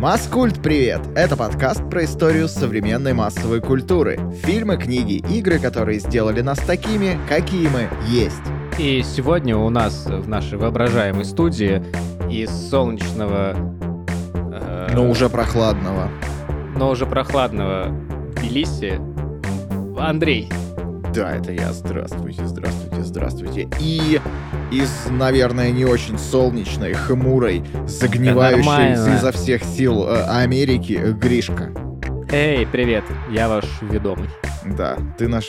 Маскульт, привет! Это подкаст про историю современной массовой культуры. Фильмы, книги, игры, которые сделали нас такими, какие мы есть. И сегодня у нас в нашей воображаемой студии из солнечного... Э, но уже прохладного. Но уже прохладного Тбилиси Андрей. Да, это я. Здравствуйте, здравствуйте, здравствуйте. И из, наверное, не очень солнечной, хмурой, загнивающей изо всех сил э, Америки э, Гришка. Эй, привет, я ваш ведомый. Да, ты наш...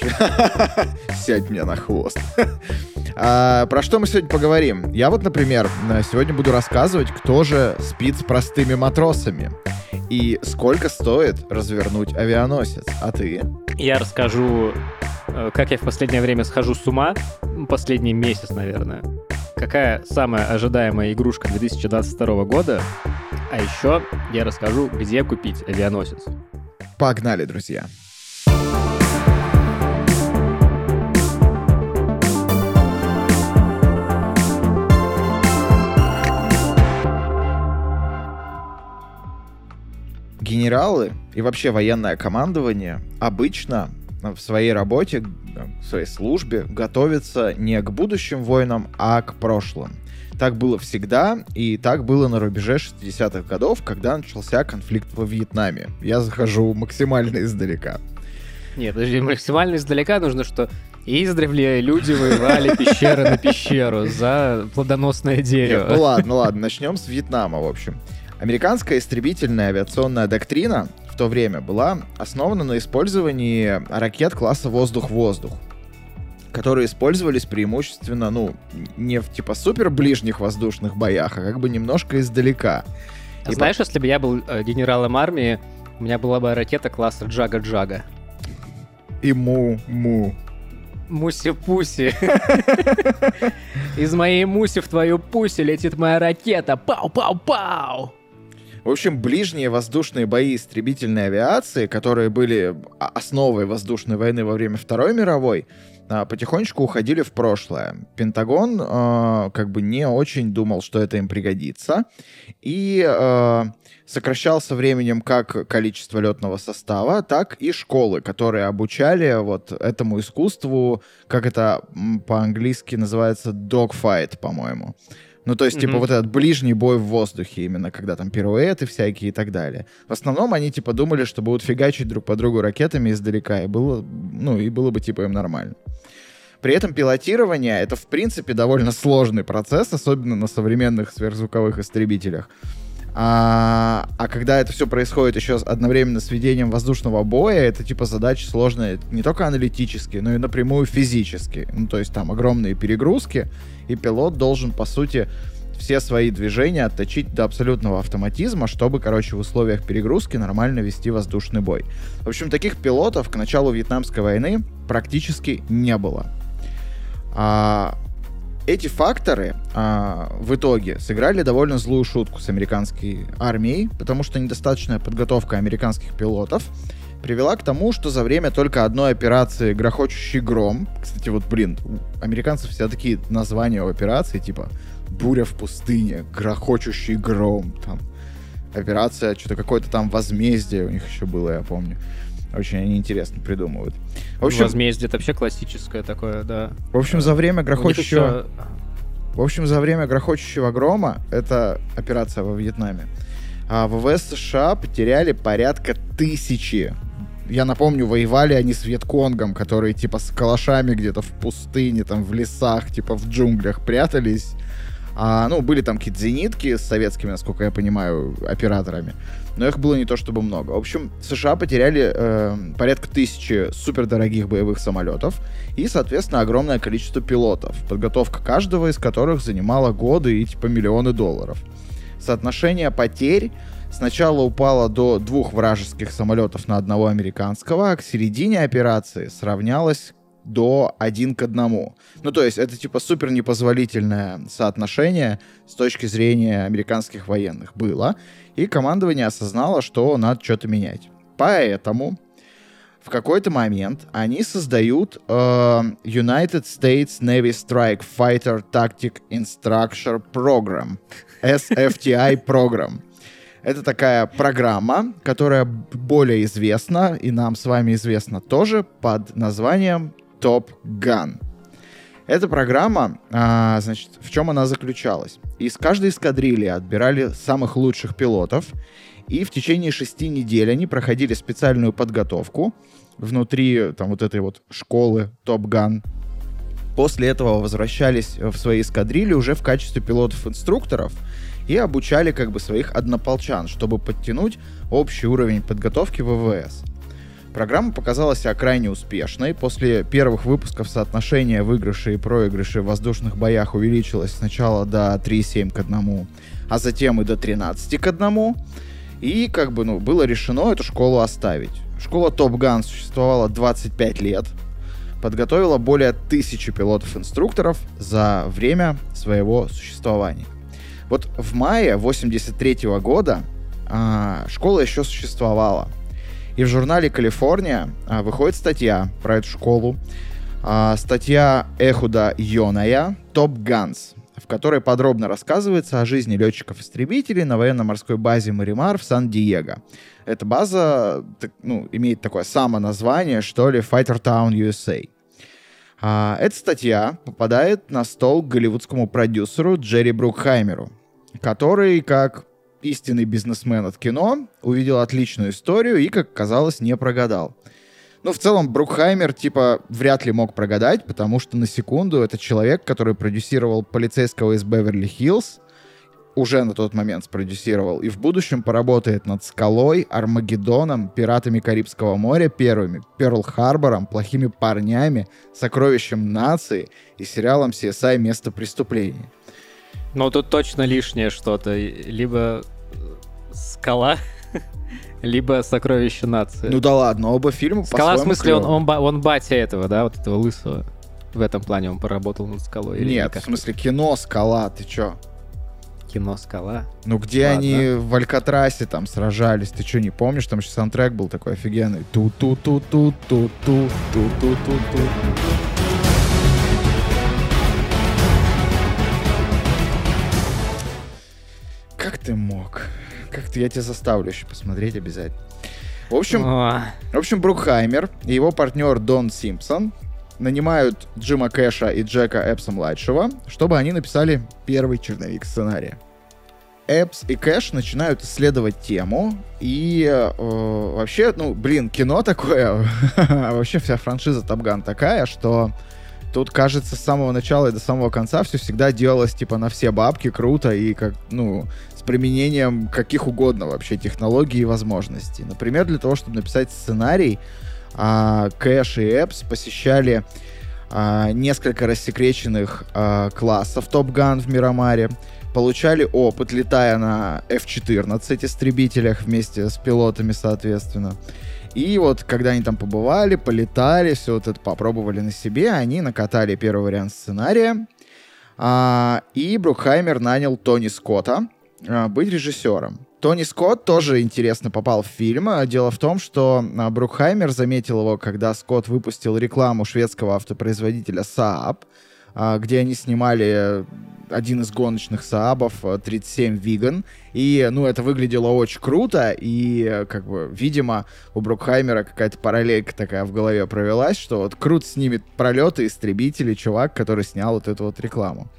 Сядь мне на хвост. а, про что мы сегодня поговорим? Я вот, например, сегодня буду рассказывать, кто же спит с простыми матросами. И сколько стоит развернуть авианосец. А ты? Я расскажу Э, как я в последнее время схожу с ума, последний месяц, наверное. Какая самая ожидаемая игрушка 2022 года? А еще я расскажу, где купить авианосец. Погнали, друзья! Генералы и вообще военное командование обычно в своей работе, в своей службе готовится не к будущим войнам, а к прошлым. Так было всегда, и так было на рубеже 60-х годов, когда начался конфликт во Вьетнаме. Я захожу максимально издалека. Нет, подожди, максимально издалека нужно, что издревле люди воевали пещера на пещеру за плодоносное дерево. Нет, ну ладно, ладно, начнем с Вьетнама, в общем. Американская истребительная авиационная доктрина то время была основана на использовании ракет класса воздух-воздух которые использовались преимущественно, ну, не в типа супер ближних воздушных боях, а как бы немножко издалека. А И знаешь, по... если бы я был э, генералом армии, у меня была бы ракета класса Джага-Джага. И му-му. Муси-пуси. Из моей муси в твою пуси летит моя ракета. Пау-пау-пау! В общем, ближние воздушные бои истребительной авиации, которые были основой воздушной войны во время Второй мировой, а, потихонечку уходили в прошлое. Пентагон э, как бы не очень думал, что это им пригодится, и э, сокращал со временем как количество летного состава, так и школы, которые обучали вот этому искусству, как это по-английски называется, dogfight, по-моему. Ну, то есть, mm-hmm. типа, вот этот ближний бой в воздухе именно, когда там пируэты всякие и так далее. В основном они, типа, думали, что будут фигачить друг по другу ракетами издалека, и было, ну, и было бы, типа, им нормально. При этом пилотирование — это, в принципе, довольно сложный процесс, особенно на современных сверхзвуковых истребителях. А, а когда это все происходит еще одновременно с ведением воздушного боя, это типа задача сложная не только аналитически, но и напрямую физически. Ну, то есть там огромные перегрузки, и пилот должен, по сути, все свои движения отточить до абсолютного автоматизма, чтобы, короче, в условиях перегрузки нормально вести воздушный бой. В общем, таких пилотов к началу Вьетнамской войны практически не было. А, эти факторы а, в итоге сыграли довольно злую шутку с американской армией, потому что недостаточная подготовка американских пилотов привела к тому, что за время только одной операции «Грохочущий гром», кстати, вот, блин, у американцев все такие названия у операции, типа «Буря в пустыне», «Грохочущий гром», там, операция, что-то какое-то там возмездие у них еще было, я помню. Очень они интересно придумывают. В общем, Возмездие это вообще классическое такое, да. В общем, за время грохочущего... Еще... В общем, за время грохочущего грома, это операция во Вьетнаме, а ВВС США потеряли порядка тысячи я напомню, воевали они с Вьетконгом, которые типа с калашами где-то в пустыне, там в лесах, типа в джунглях прятались. А, ну, были там какие-то зенитки с советскими, насколько я понимаю, операторами. Но их было не то чтобы много. В общем, США потеряли э, порядка тысячи супердорогих боевых самолетов и, соответственно, огромное количество пилотов, подготовка каждого из которых занимала годы и типа миллионы долларов. Соотношение потерь сначала упало до двух вражеских самолетов на одного американского, а к середине операции сравнялось до один к одному. Ну, то есть это типа супер непозволительное соотношение с точки зрения американских военных было. И командование осознало, что надо что-то менять. Поэтому в какой-то момент они создают э, United States Navy Strike Fighter Tactic Instructor Program, SFTI Program. Это такая программа, которая более известна, и нам с вами известна тоже, под названием Top Gun. Эта программа, а, значит, в чем она заключалась? Из каждой эскадрильи отбирали самых лучших пилотов, и в течение шести недель они проходили специальную подготовку внутри там вот этой вот школы Top Gun. После этого возвращались в свои эскадрильи уже в качестве пилотов-инструкторов и обучали как бы своих однополчан, чтобы подтянуть общий уровень подготовки ВВС. Программа показалась себя крайне успешной. После первых выпусков соотношение выигрышей и проигрышей в воздушных боях увеличилось сначала до 3,7 к 1, а затем и до 13 к 1. И как бы ну, было решено эту школу оставить. Школа Top Gun существовала 25 лет, подготовила более тысячи пилотов-инструкторов за время своего существования. Вот в мае 83 -го года а, школа еще существовала. И в журнале «Калифорния» а, выходит статья про эту школу. А, статья Эхуда Йоная «Топ Ганс», в которой подробно рассказывается о жизни летчиков-истребителей на военно-морской базе Маримар в Сан-Диего. Эта база ну, имеет такое самоназвание, что ли, Fighter Town USA. А, эта статья попадает на стол к голливудскому продюсеру Джерри Брукхаймеру, который, как истинный бизнесмен от кино, увидел отличную историю и, как казалось, не прогадал. Ну, в целом, Брукхаймер, типа, вряд ли мог прогадать, потому что, на секунду, это человек, который продюсировал полицейского из Беверли-Хиллз, уже на тот момент спродюсировал, и в будущем поработает над «Скалой», «Армагеддоном», «Пиратами Карибского моря» первыми, «Перл-Харбором», «Плохими парнями», «Сокровищем нации» и сериалом CSI «Место преступления». Ну, тут точно лишнее что-то. Либо «Скала», либо «Сокровище нации». Ну да ладно, оба фильма «Скала» в смысле, он, он, он батя этого, да, вот этого лысого. В этом плане он поработал над «Скалой». Нет, в смысле кино «Скала», ты чё? кино «Скала». Ну, где Ладно. они в Алькатрасе там сражались, ты что, не помнишь? Там еще саундтрек был такой офигенный. Ту-ту-ту-ту-ту-ту-ту-ту-ту-ту. Как ты мог? Как ты? Я тебя заставлю еще посмотреть обязательно. В общем, О. в общем, Брукхаймер и его партнер Дон Симпсон нанимают Джима Кэша и Джека Эпса-младшего, чтобы они написали первый черновик сценария. Эпс и Кэш начинают исследовать тему, и э, вообще, ну, блин, кино такое, вообще вся франшиза Топган такая, что тут, кажется, с самого начала и до самого конца все всегда делалось, типа, на все бабки, круто, и как, ну, с применением каких угодно вообще технологий и возможностей. Например, для того, чтобы написать сценарий, а, Кэш и Эпс посещали а, несколько рассекреченных а, классов Топ Ган в Мирамаре, получали опыт, летая на F-14 истребителях вместе с пилотами, соответственно. И вот, когда они там побывали, полетали, все вот это попробовали на себе, они накатали первый вариант сценария. А, и Брукхаймер нанял Тони Скотта быть режиссером. Тони Скотт тоже интересно попал в фильм. Дело в том, что а, Брукхаймер заметил его, когда Скотт выпустил рекламу шведского автопроизводителя Saab, а, где они снимали один из гоночных Saabов 37 Виган. И, ну, это выглядело очень круто, и, как бы, видимо, у Брукхаймера какая-то параллелька такая в голове провелась, что вот круто снимет пролеты истребители чувак, который снял вот эту вот рекламу.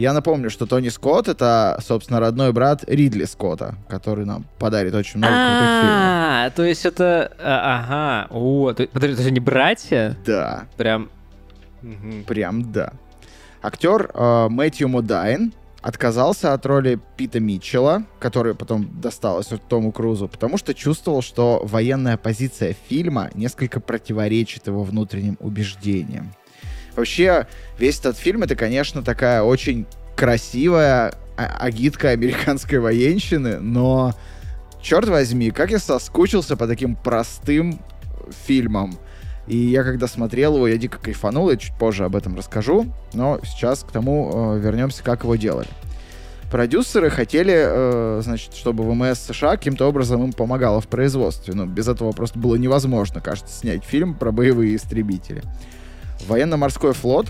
Я напомню, что Тони Скотт — это, собственно, родной брат Ридли Скотта, который нам подарит очень много крутых фильмов. А, то есть это... а, Ага. О, подожди, это же не братья? Да. Прям... Прям да. Актер э, Мэтью Модайн отказался от роли Пита Митчелла, который потом досталась Тому Крузу, потому что чувствовал, что военная позиция фильма несколько противоречит его внутренним убеждениям. Вообще, весь этот фильм это, конечно, такая очень красивая а, агитка американской военщины, но черт возьми, как я соскучился по таким простым фильмам. И я когда смотрел его, я дико кайфанул, я чуть позже об этом расскажу, но сейчас к тому э, вернемся, как его делали. Продюсеры хотели, э, значит, чтобы ВМС США каким-то образом им помогало в производстве. Но без этого просто было невозможно, кажется, снять фильм про боевые истребители. Военно-морской флот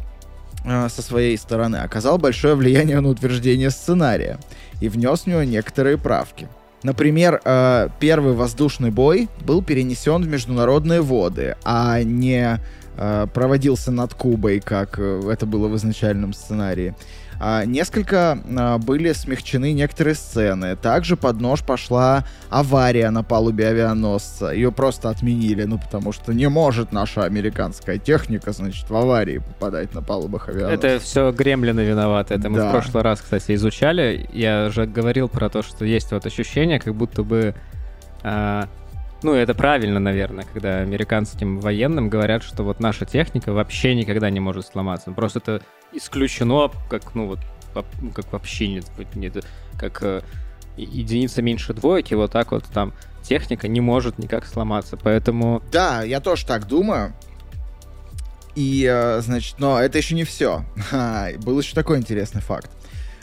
э, со своей стороны оказал большое влияние на утверждение сценария и внес в него некоторые правки. Например, э, первый воздушный бой был перенесен в международные воды, а не э, проводился над Кубой, как это было в изначальном сценарии. А, несколько а, были смягчены некоторые сцены. Также под нож пошла авария на палубе авианосца. Ее просто отменили, ну потому что не может наша американская техника, значит, в аварии попадать на палубах авианосца. Это все гремлины виноваты. Это мы Да. в прошлый раз, кстати, изучали. Я же говорил про то, что есть вот ощущение, как будто бы... а, ну, это правильно, наверное, когда американцы этим военным говорят, что вот наша техника вообще никогда не может сломаться. Просто это исключено, как, ну, вот, как вообще нет, нет, как э, единица меньше двойки, вот так вот там техника не может никак сломаться. Поэтому Да, я тоже так думаю. И, э, значит, но это еще не все. Был еще такой интересный факт.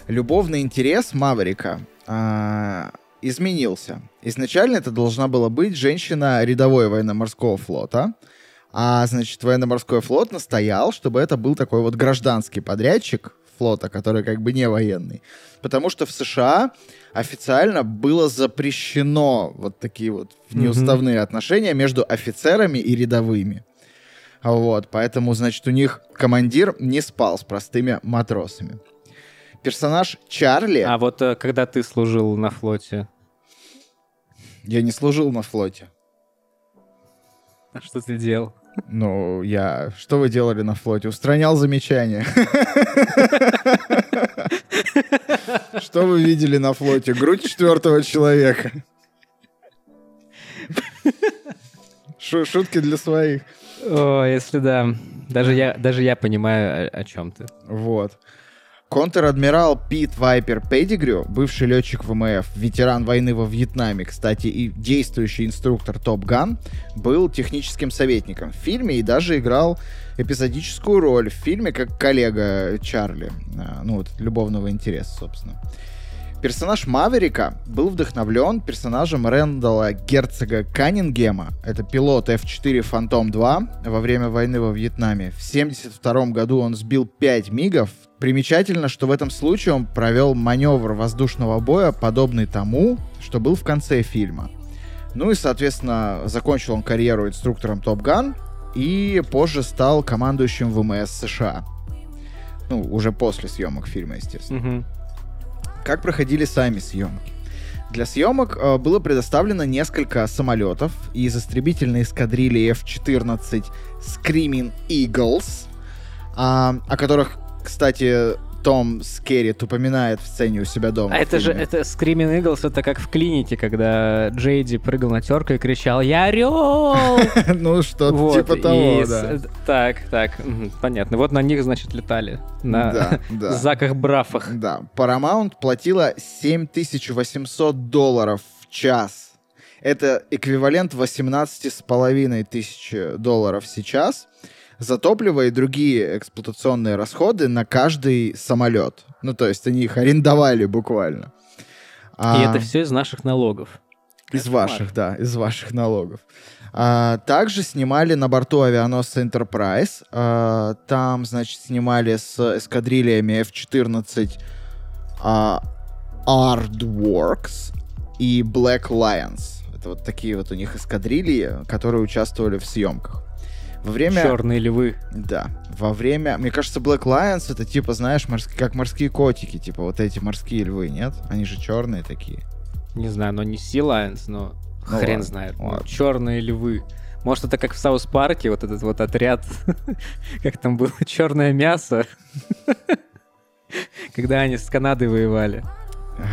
Любовный интерес Маверика а, изменился. Изначально это должна была быть женщина рядовой военно-морского флота. А, значит, военно-морской флот настоял, чтобы это был такой вот гражданский подрядчик флота, который как бы не военный. Потому что в США официально было запрещено вот такие вот неуставные отношения между офицерами и рядовыми. Вот, поэтому, значит, у них командир не спал с простыми матросами. Персонаж Чарли... А вот э, когда ты служил на флоте, Я не служил на флоте. что ты делал? Ну, я... Что вы делали на флоте? Устранял замечания. Что вы видели на флоте? Грудь четвертого человека. Шу- Шутки для своих. О, если да. Даже я, даже я понимаю, о, о чем ты. Вот. Контр-адмирал Пит Вайпер Педигрю, бывший летчик ВМФ, ветеран войны во Вьетнаме, кстати, и действующий инструктор Топ Ган, был техническим советником в фильме и даже играл эпизодическую роль в фильме как коллега Чарли. А, Ну, вот, любовного интереса, собственно. Персонаж Маверика был вдохновлен персонажем Рэндала Герцога Каннингема. Это пилот F-4 Phantom 2 во время войны во Вьетнаме. В 1972 году он сбил 5 мигов. Примечательно, что в этом случае он провел маневр воздушного боя, подобный тому, что был в конце фильма. Ну и, соответственно, закончил он карьеру инструктором Top Gun и позже стал командующим ВМС США. Ну, уже после съемок фильма, естественно. Мгм. Как проходили сами съемки? Для съемок э, было предоставлено несколько самолетов из истребительной эскадрильи F-14 Screaming Eagles, а, о которых, кстати, Том Скеррит упоминает в сцене у себя дома. А это же, это Screaming Eagles, это как в клинике, когда Джейди прыгал на Терка и кричал «Я орел!» ну, что-то типа того, да. Так, так, понятно. Вот на них, значит, летали. На заках-брафах. Да, Paramount платила 7800 долларов в час. Это эквивалент 18,5 тысяч долларов сейчас за топливо и другие эксплуатационные расходы на каждый самолет. Ну, то есть они их арендовали буквально. И А, это все из наших налогов. из Кошмар. ваших, да, из ваших налогов. А, также снимали на борту авианосца Enterprise. А, там, значит, снимали с эскадрильями F-14 а, Aardvarks и Black Lions. Это вот такие вот у них эскадрильи, которые участвовали в съемках. Во время... Черные львы. Да. Во время... Мне кажется, Black Lions это типа, знаешь, морс- как морские котики. Типа вот эти морские львы, нет? Они же черные такие. Не знаю, но не Sea Lions, но Ну хрен ладно, знает. ладно. Черные львы. Может, это как в Саус Парке, вот этот вот отряд, как там было, черное мясо, когда они с Канадой воевали.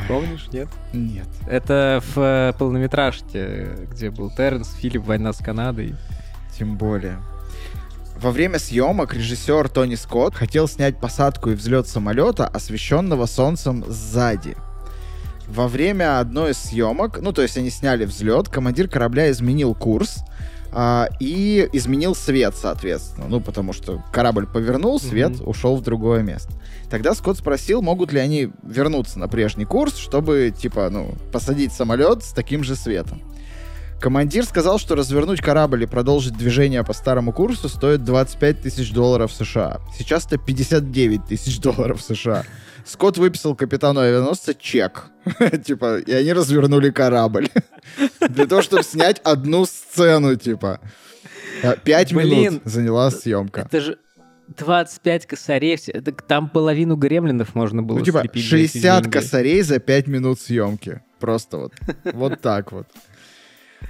Помнишь, нет? Нет. Это в э, полнометражке, где был Терренс, Филипп, война с Канадой. Тем более. Во время съемок режиссер Тони Скотт хотел снять посадку и взлет самолета, освещенного солнцем сзади. Во время одной из съемок, ну то есть они сняли взлет, командир корабля изменил курс, а, и изменил свет, соответственно. Ну, потому что корабль повернул, свет mm-hmm. ушел в другое место. Тогда Скотт спросил, могут ли они вернуться на прежний курс, чтобы, типа, ну, посадить самолет с таким же светом. Командир сказал, что развернуть корабль и продолжить движение по старому курсу стоит 25 тысяч долларов США. Сейчас это 59 тысяч долларов США. Скотт выписал капитану авианосца чек. типа, и они развернули корабль. Для того, чтобы снять одну сцену, типа. Э, пять минут заняла съемка. Это же 25 косарей, там половину гремлинов можно было Ну, типа, 60 косарей за 5 минут съемки. Просто вот. Вот так вот.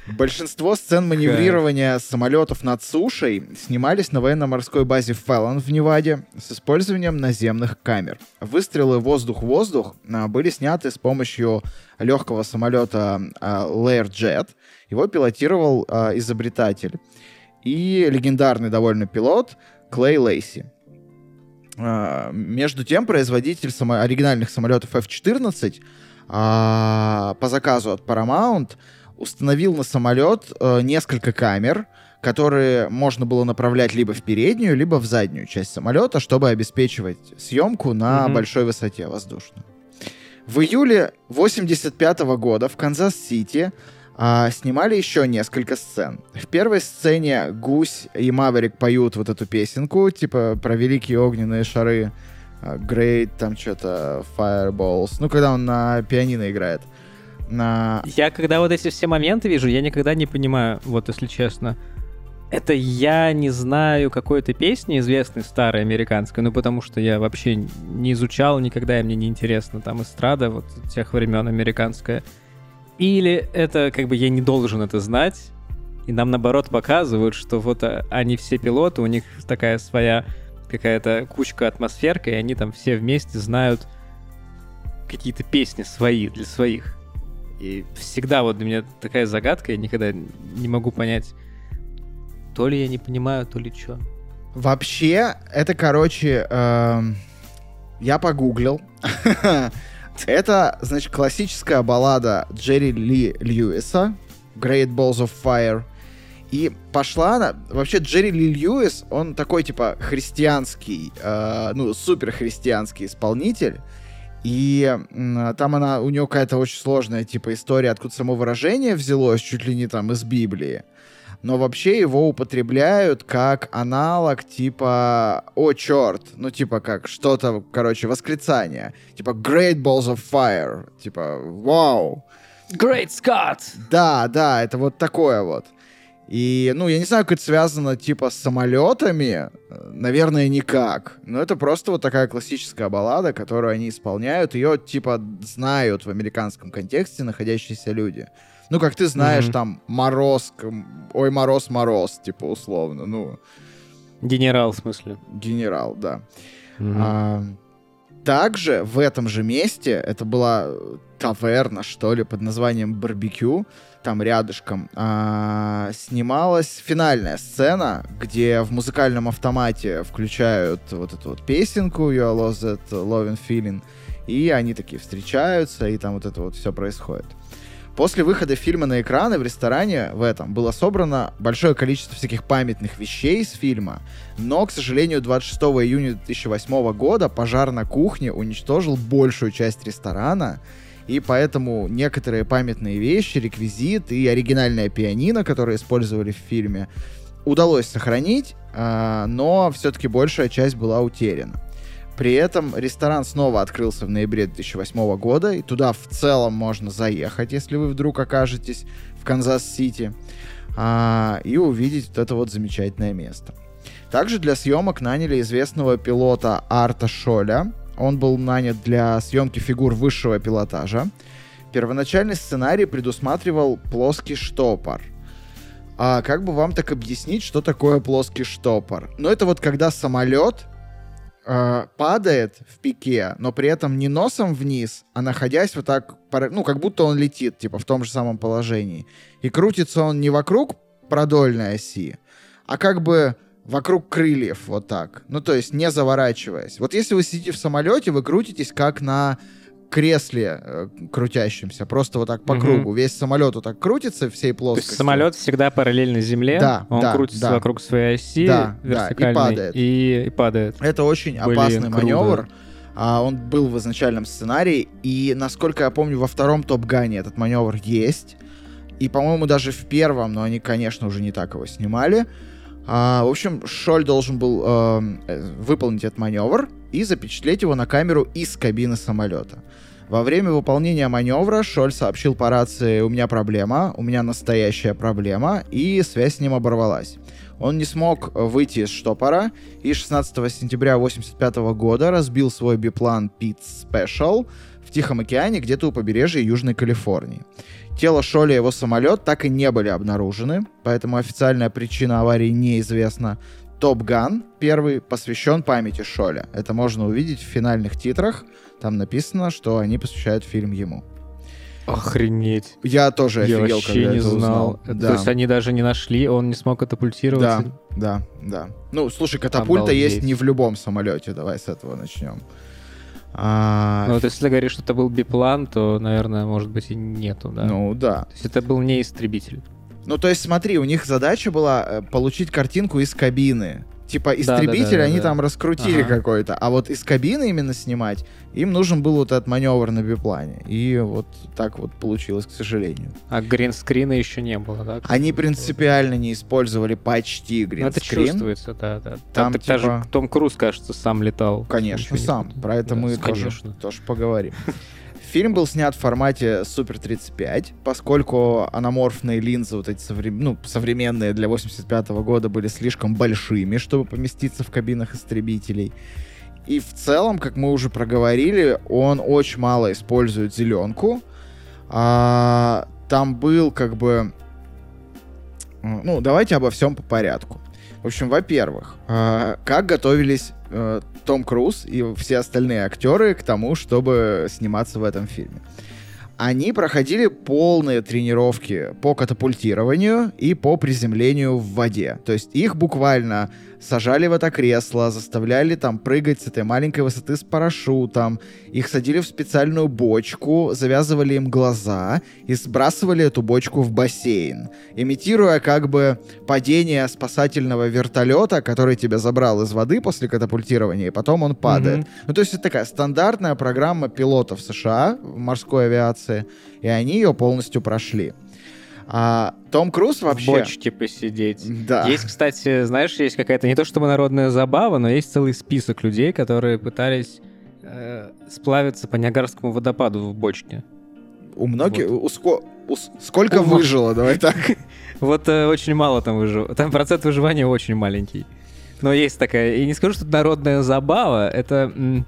Большинство сцен маневрирования самолетов над сушей снимались на военно-морской базе Феллон в Неваде с использованием наземных камер. Выстрелы воздух-воздух а, были сняты с помощью легкого самолета а, Learjet. Его пилотировал а, изобретатель и легендарный довольно пилот Клей Лейси. Между тем, производитель само- оригинальных самолетов F-14 по заказу от Paramount установил на самолет э, несколько камер, которые можно было направлять либо в переднюю, либо в заднюю часть самолета, чтобы обеспечивать съемку на mm-hmm. большой высоте воздушной. В июле 85 года в Канзас-Сити а, снимали еще несколько сцен. В первой сцене Гусь и Маверик поют вот эту песенку, типа про великие огненные шары, э, Great, там что-то, Fireballs, ну, когда он на пианино играет на... Я когда вот эти все моменты вижу, я никогда не понимаю, вот если честно. Это я не знаю какой-то песни известной, старой, американской, ну потому что я вообще не изучал никогда, и мне не интересно там эстрада вот тех времен американская. Или это как бы я не должен это знать, и нам наоборот показывают, что вот а, они все пилоты, у них такая своя какая-то кучка атмосферка, и они там все вместе знают какие-то песни свои для своих. И всегда вот для меня такая загадка, я никогда не могу понять, то ли я не понимаю, то ли что. Вообще, это, короче, э, я погуглил. это, значит, классическая баллада Джерри Ли Льюиса Great Balls of Fire. И пошла она... Вообще, Джерри Ли Льюис, он такой, типа, христианский, э, ну, супер христианский исполнитель. И там она, у нее какая-то очень сложная, типа, история, откуда само выражение взялось, чуть ли не там из Библии. Но вообще его употребляют как аналог, типа, о, черт, ну, типа, как что-то, короче, восклицание. Типа, great balls of fire, типа, вау. Great Scott! Да, да, это вот такое вот. И, ну, я не знаю, как это связано, типа, с самолетами. Наверное, никак. Но это просто вот такая классическая баллада, которую они исполняют. Ее, типа, знают в американском контексте находящиеся люди. Ну, как ты знаешь, mm-hmm. там, мороз, ой, мороз, мороз, типа, условно, ну... Генерал, в смысле? Генерал, да. Mm-hmm. А, также в этом же месте, это была таверна, что ли, под названием «Барбекю», там рядышком, а, снималась финальная сцена, где в музыкальном автомате включают вот эту вот песенку «You lost that loving feeling», и они такие встречаются, и там вот это вот все происходит. После выхода фильма на экраны в ресторане в этом было собрано большое количество всяких памятных вещей из фильма, но, к сожалению, 26 июня 2008 года пожар на кухне уничтожил большую часть ресторана, и поэтому некоторые памятные вещи, реквизит и оригинальная пианино, которые использовали в фильме, удалось сохранить, а, но все-таки большая часть была утеряна. При этом ресторан снова открылся в ноябре 2008 года, и туда в целом можно заехать, если вы вдруг окажетесь в Канзас-Сити, а, и увидеть вот это вот замечательное место. Также для съемок наняли известного пилота Арта Шоля, он был нанят для съемки фигур высшего пилотажа. Первоначальный сценарий предусматривал плоский штопор. А как бы вам так объяснить, что такое плоский штопор? Ну, это вот когда самолет э, падает в пике, но при этом не носом вниз, а находясь вот так, ну, как будто он летит, типа, в том же самом положении. И крутится он не вокруг продольной оси, а как бы вокруг крыльев, вот так. Ну, то есть не заворачиваясь. Вот если вы сидите в самолете, вы крутитесь как на кресле э, крутящемся, просто вот так по Мгм. кругу. Весь самолет вот так крутится всей То плоскости. есть самолет всегда параллельно Земле, Да, он да, крутится да. вокруг своей оси Да, да, и падает. и, и падает. Это очень Блин, опасный круто. маневр. А, он был в изначальном сценарии, и, насколько я помню, во втором Топ-Гане этот маневр есть. И, по-моему, даже в первом, но они, конечно, уже не так его снимали. А, в общем, Шоль должен был эм, э, выполнить этот маневр и запечатлеть его на камеру из кабины самолета. Во время выполнения маневра Шоль сообщил по рации «У меня проблема, у меня настоящая проблема», и связь с ним оборвалась. Он не смог выйти из штопора и 16 сентября 1985 года разбил свой биплан Pit Special в Тихом океане где-то у побережья Южной Калифорнии. Тело Шоля и его самолет так и не были обнаружены, поэтому официальная причина аварии неизвестна. Топ Ган первый посвящен памяти Шоля. Это можно увидеть в финальных титрах. Там написано, что они посвящают фильм ему. Охренеть. Я тоже Я офигел, вообще когда не это знал. узнал. Это- Да. То есть они даже не нашли, он не смог катапультировать. Да, да, да. Ну, слушай, катапульта Обалдеть. есть не в любом самолете. Давай с этого начнем. А, Ну вот если ты говоришь, что это был биплан, то, наверное, может быть и нету, да? ну да. То есть это был не истребитель. Ну, то есть, смотри, у них задача была э, получить картинку из кабины. Типа, да, истребитель да, они да. там раскрутили Ага. какой-то, а вот из кабины именно снимать, им нужен был вот этот маневр на биплане. И вот так вот получилось, к сожалению. А гринскрина еще не было, да? Они принципиально не использовали почти Ну, это гринскрин. чувствуется, да, да. Там, Там, так даже типа- Том Круз, кажется, сам летал. Конечно, сам. Про это Да, мы тоже, конечно. тоже поговорим. Фильм был снят в формате Super 35, поскольку аноморфные линзы, вот эти совре- ну, современные для 85 года, были слишком большими, чтобы поместиться в кабинах истребителей. И в целом, как мы уже проговорили, он очень мало использует зеленку. А, там был как бы... Ну, давайте обо всем по порядку. В общем, во-первых, а, как готовились э, Том Круз и все остальные актеры к тому, чтобы сниматься в этом фильме? Они проходили полные тренировки по катапультированию и по приземлению в воде. То есть их буквально сажали в это кресло, заставляли там прыгать с этой маленькой высоты с парашютом, их садили в специальную бочку, завязывали им глаза и сбрасывали эту бочку в бассейн, имитируя как бы падение спасательного вертолета, который тебя забрал из воды после катапультирования, и потом он падает. Мгм. Ну, то есть это такая стандартная программа пилотов США в морской авиации, и они ее полностью прошли. А Том Круз вообще... В бочке посидеть. Да. Есть, кстати, знаешь, есть какая-то не то чтобы народная забава, но есть целый список людей, которые пытались э, сплавиться по Ниагарскому водопаду в бочке. У многих... у ско- у сколько У выжило, давай так. Вот э, очень мало там выжил. Там процент выживания очень маленький. Но есть такая. И не скажу, что это народная забава, это... м,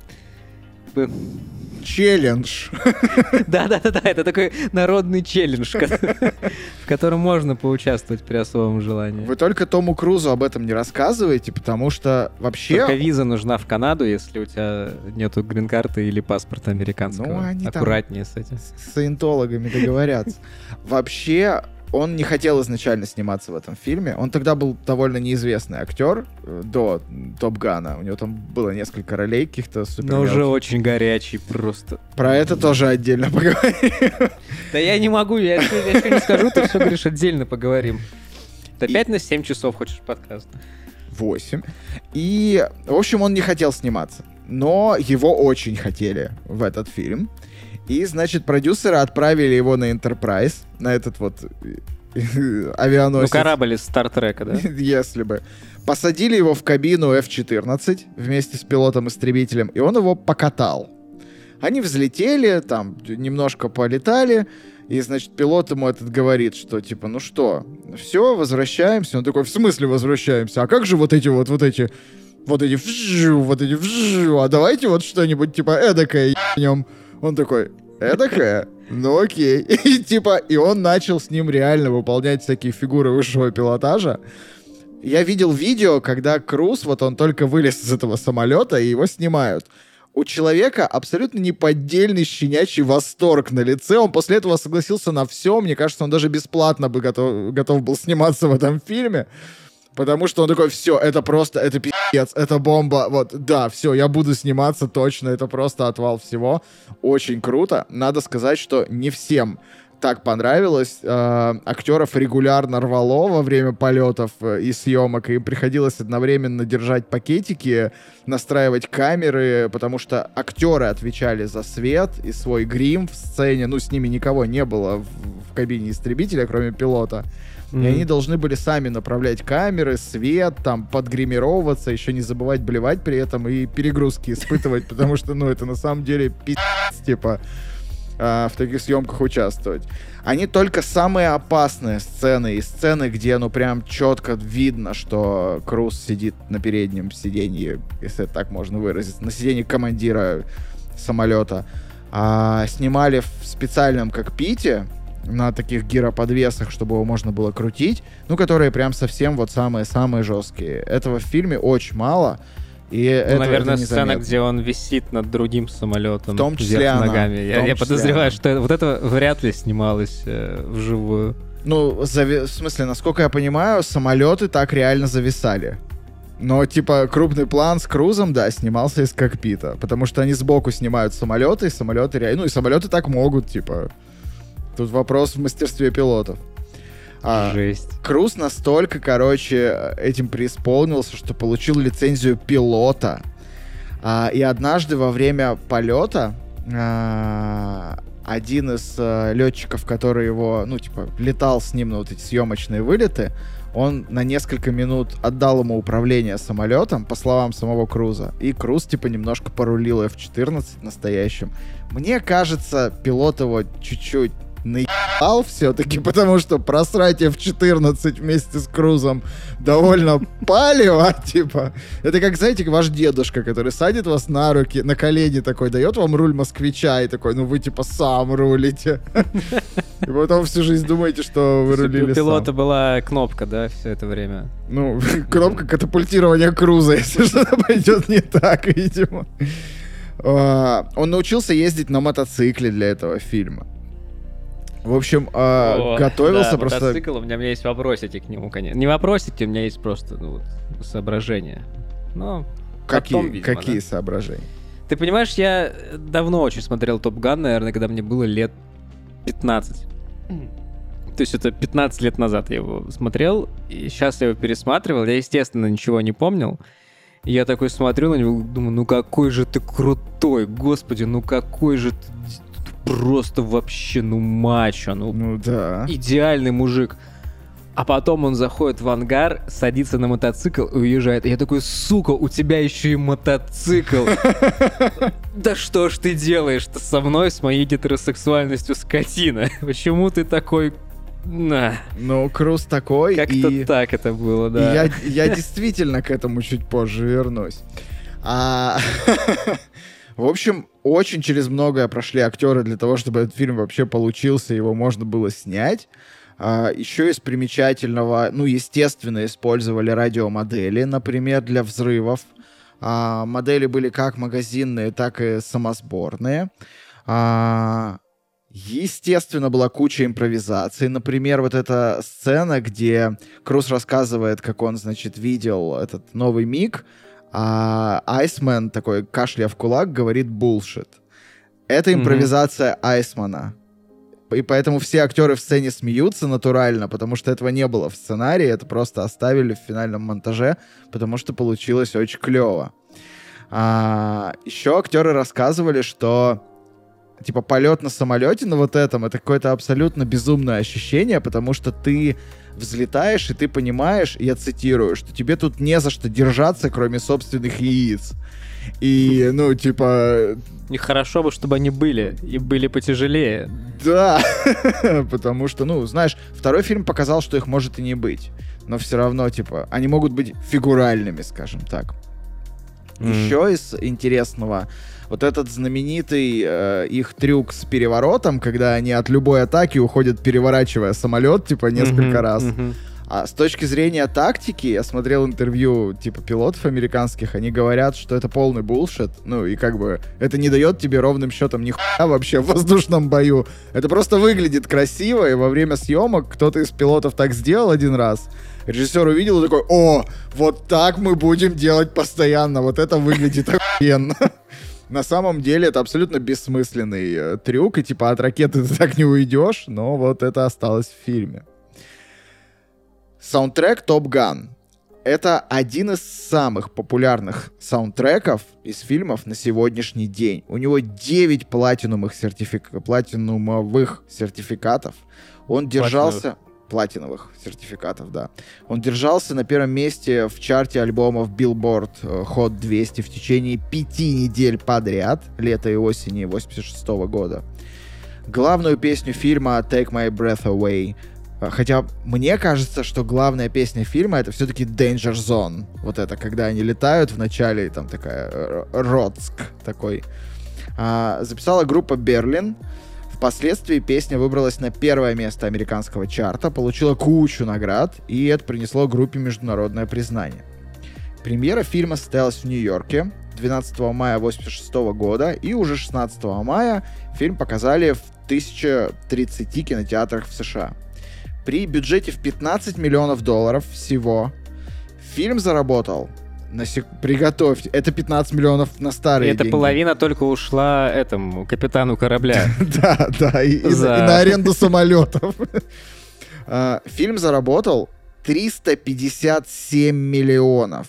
Челлендж. Да-да-да, это такой народный челлендж, в котором можно поучаствовать при особом желании. Вы только Тому Крузу об этом не рассказываете, потому что вообще... Только виза нужна в Канаду, если у тебя нету грин-карты или паспорта американского. Ну, они Аккуратнее с этим. с саентологами договорятся. Вообще, он не хотел изначально сниматься в этом фильме. Он тогда был довольно неизвестный актер э, до Топ Гана. У него там было несколько ролей каких-то супер Но уже очень горячий просто. Про это тоже отдельно поговорим. Да я не могу, я еще не скажу, ты все говоришь, отдельно поговорим. Ты опять на 7 часов хочешь подкаст? 8. И, в общем, он не хотел сниматься. Но его очень хотели в этот фильм. И, значит, продюсеры отправили его на Enterprise, на этот вот э, Ну, авианосец. корабль из Стартрека, да? Если бы. Посадили его в кабину F-14 вместе с пилотом-истребителем, и он его покатал. Они взлетели, там немножко полетали, и, значит, пилот ему этот говорит, что, типа, ну что, все, возвращаемся. Он такой, в смысле возвращаемся? А как же вот эти вот, вот эти, вот эти, вот эти, а давайте вот что-нибудь, типа, эдакое ебнем. Он такой, эдакое? Ну окей. И типа, и он начал с ним реально выполнять всякие фигуры высшего пилотажа. Я видел видео, когда Круз, вот он только вылез из этого самолета, и его снимают. У человека абсолютно неподдельный щенячий восторг на лице. Он после этого согласился на все. Мне кажется, он даже бесплатно бы готов, готов был сниматься в этом фильме. Потому что он такой, все, это просто, это пиздец, это бомба. Вот, да, все, я буду сниматься точно, это просто отвал всего. Очень круто. Надо сказать, что не всем так понравилось. Э, актеров регулярно рвало во время полетов э, и съемок, и приходилось одновременно держать пакетики, настраивать камеры, потому что актеры отвечали за свет и свой грим в сцене. Ну, с ними никого не было в, в кабине истребителя, кроме пилота. Mm-hmm. И они должны были сами направлять камеры, свет, там, подгримировываться, еще не забывать блевать при этом и перегрузки испытывать, потому что, ну, это на самом деле пиздец, типа, а, в таких съемках участвовать. Они только самые опасные сцены и сцены, где, ну, прям четко видно, что Круз сидит на переднем сиденье, если так можно выразиться, на сиденье командира самолета, а, снимали в специальном кокпите, на таких гироподвесах, чтобы его можно было крутить, ну, которые прям совсем вот самые-самые жесткие. Этого в фильме очень мало. И ну, это, наверное, это сцена, где он висит над другим самолетом. В том числе она. ногами. Я, я подозреваю, она. что вот это вряд ли снималось э, вживую. Ну, зави... в смысле, насколько я понимаю, самолеты так реально зависали. Но, типа, крупный план с Крузом, да, снимался из кокпита. Потому что они сбоку снимают самолеты, и самолеты реально... Ну, и самолеты так могут, типа... Тут вопрос в мастерстве пилотов. А, Жесть. Круз настолько, короче, этим преисполнился, что получил лицензию пилота. А, и однажды во время полета а, один из а, летчиков, который его, ну, типа, летал с ним на вот эти съемочные вылеты, он на несколько минут отдал ему управление самолетом, по словам самого Круза, и Круз, типа, немножко порулил F-14 настоящим. Мне кажется, пилот его чуть-чуть наебал все-таки, потому что просрать в 14 вместе с Крузом довольно палево, типа. Это как, знаете, ваш дедушка, который садит вас на руки, на колени такой, дает вам руль москвича и такой, ну вы типа сам рулите. И потом всю жизнь думаете, что вы рулили У пилота была кнопка, да, все это время? Ну, кнопка катапультирования Круза, если что-то пойдет не так, видимо. А, он научился ездить на мотоцикле для этого фильма. В общем, э, готовился да, просто... мотоцикл, у меня, у меня есть вопросики к нему, конечно. Не вопросики, у меня есть просто ну, вот, соображения. Но какие, потом, видимо, какие да. соображения? Ты понимаешь, я давно очень смотрел Топ Ган, наверное, когда мне было лет 15. То есть это 15 лет назад я его смотрел, и сейчас я его пересматривал. Я, естественно, ничего не помнил. И я такой смотрю на него, думаю, ну какой же ты крутой, господи, ну какой же ты просто вообще, ну, мачо, ну, ну да. идеальный мужик. А потом он заходит в ангар, садится на мотоцикл и уезжает. И я такой, сука, у тебя еще и мотоцикл. Да что ж ты делаешь-то со мной, с моей гетеросексуальностью, скотина? Почему ты такой на. Ну, Круз такой. Как-то и... так это было, да. я, я действительно к этому чуть позже вернусь. А... В общем, очень через многое прошли актеры для того, чтобы этот фильм вообще получился, его можно было снять. А, еще из примечательного, ну, естественно, использовали радиомодели, например, для взрывов. А, модели были как магазинные, так и самосборные. А, естественно, была куча импровизаций. Например, вот эта сцена, где Круз рассказывает, как он, значит, видел этот новый миг, а Айсмен, такой кашля в кулак, говорит булшит. Это импровизация mm-hmm. Айсмана. И поэтому все актеры в сцене смеются натурально, потому что этого не было в сценарии, это просто оставили в финальном монтаже, потому что получилось очень клево. А, еще актеры рассказывали, что типа полет на самолете на вот этом это какое-то абсолютно безумное ощущение, потому что ты взлетаешь, и ты понимаешь, я цитирую, что тебе тут не за что держаться, кроме собственных яиц. И, ну, типа... И хорошо бы, чтобы они были, и были потяжелее. Да, потому что, ну, знаешь, второй фильм показал, что их может и не быть. Но все равно, типа, они могут быть фигуральными, скажем так. Mm. Еще из интересного, вот этот знаменитый э, их трюк с переворотом, когда они от любой атаки уходят, переворачивая самолет, типа, несколько mm-hmm, раз. Mm-hmm. А с точки зрения тактики, я смотрел интервью, типа, пилотов американских, они говорят, что это полный булшит, ну, и как бы это не дает тебе ровным счетом ни хуя вообще в воздушном бою. Это просто выглядит красиво, и во время съемок кто-то из пилотов так сделал один раз, Режиссер увидел и такой, о, вот так мы будем делать постоянно, вот это выглядит охуенно. На самом деле это абсолютно бессмысленный э, трюк, и типа от ракеты ты так не уйдешь, но вот это осталось в фильме. Саундтрек Top Gun. Это один из самых популярных саундтреков из фильмов на сегодняшний день. У него 9 платинумых, сертифик... платинумовых сертификатов. Он держался... Платиновых сертификатов, да. Он держался на первом месте в чарте альбомов Billboard э, Hot 200 в течение пяти недель подряд, лета и осени 86 года. Главную песню фильма Take My Breath Away э, Хотя мне кажется, что главная песня фильма это все-таки Danger Zone. Вот это, когда они летают в начале, там такая э, Роцк такой. А, записала группа Берлин. Впоследствии песня выбралась на первое место американского чарта, получила кучу наград, и это принесло группе международное признание. Премьера фильма состоялась в Нью-Йорке 12 мая 1986 года, и уже 16 мая фильм показали в 1030 кинотеатрах в США. При бюджете в 15 миллионов долларов всего фильм заработал на сек... Приготовьте. Это 15 миллионов на старые Это деньги. половина только ушла этому капитану корабля. Да, да, и, на, аренду самолетов. А, Фильм заработал 357 миллионов.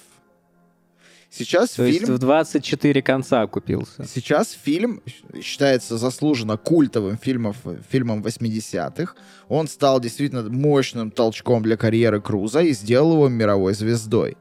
Сейчас То есть фильм... в 24 конца окупился. Сейчас фильм считается заслуженно культовым фильмом, фильмом 80-х. Он стал действительно мощным толчком для карьеры Круза и сделал его мировой звездой.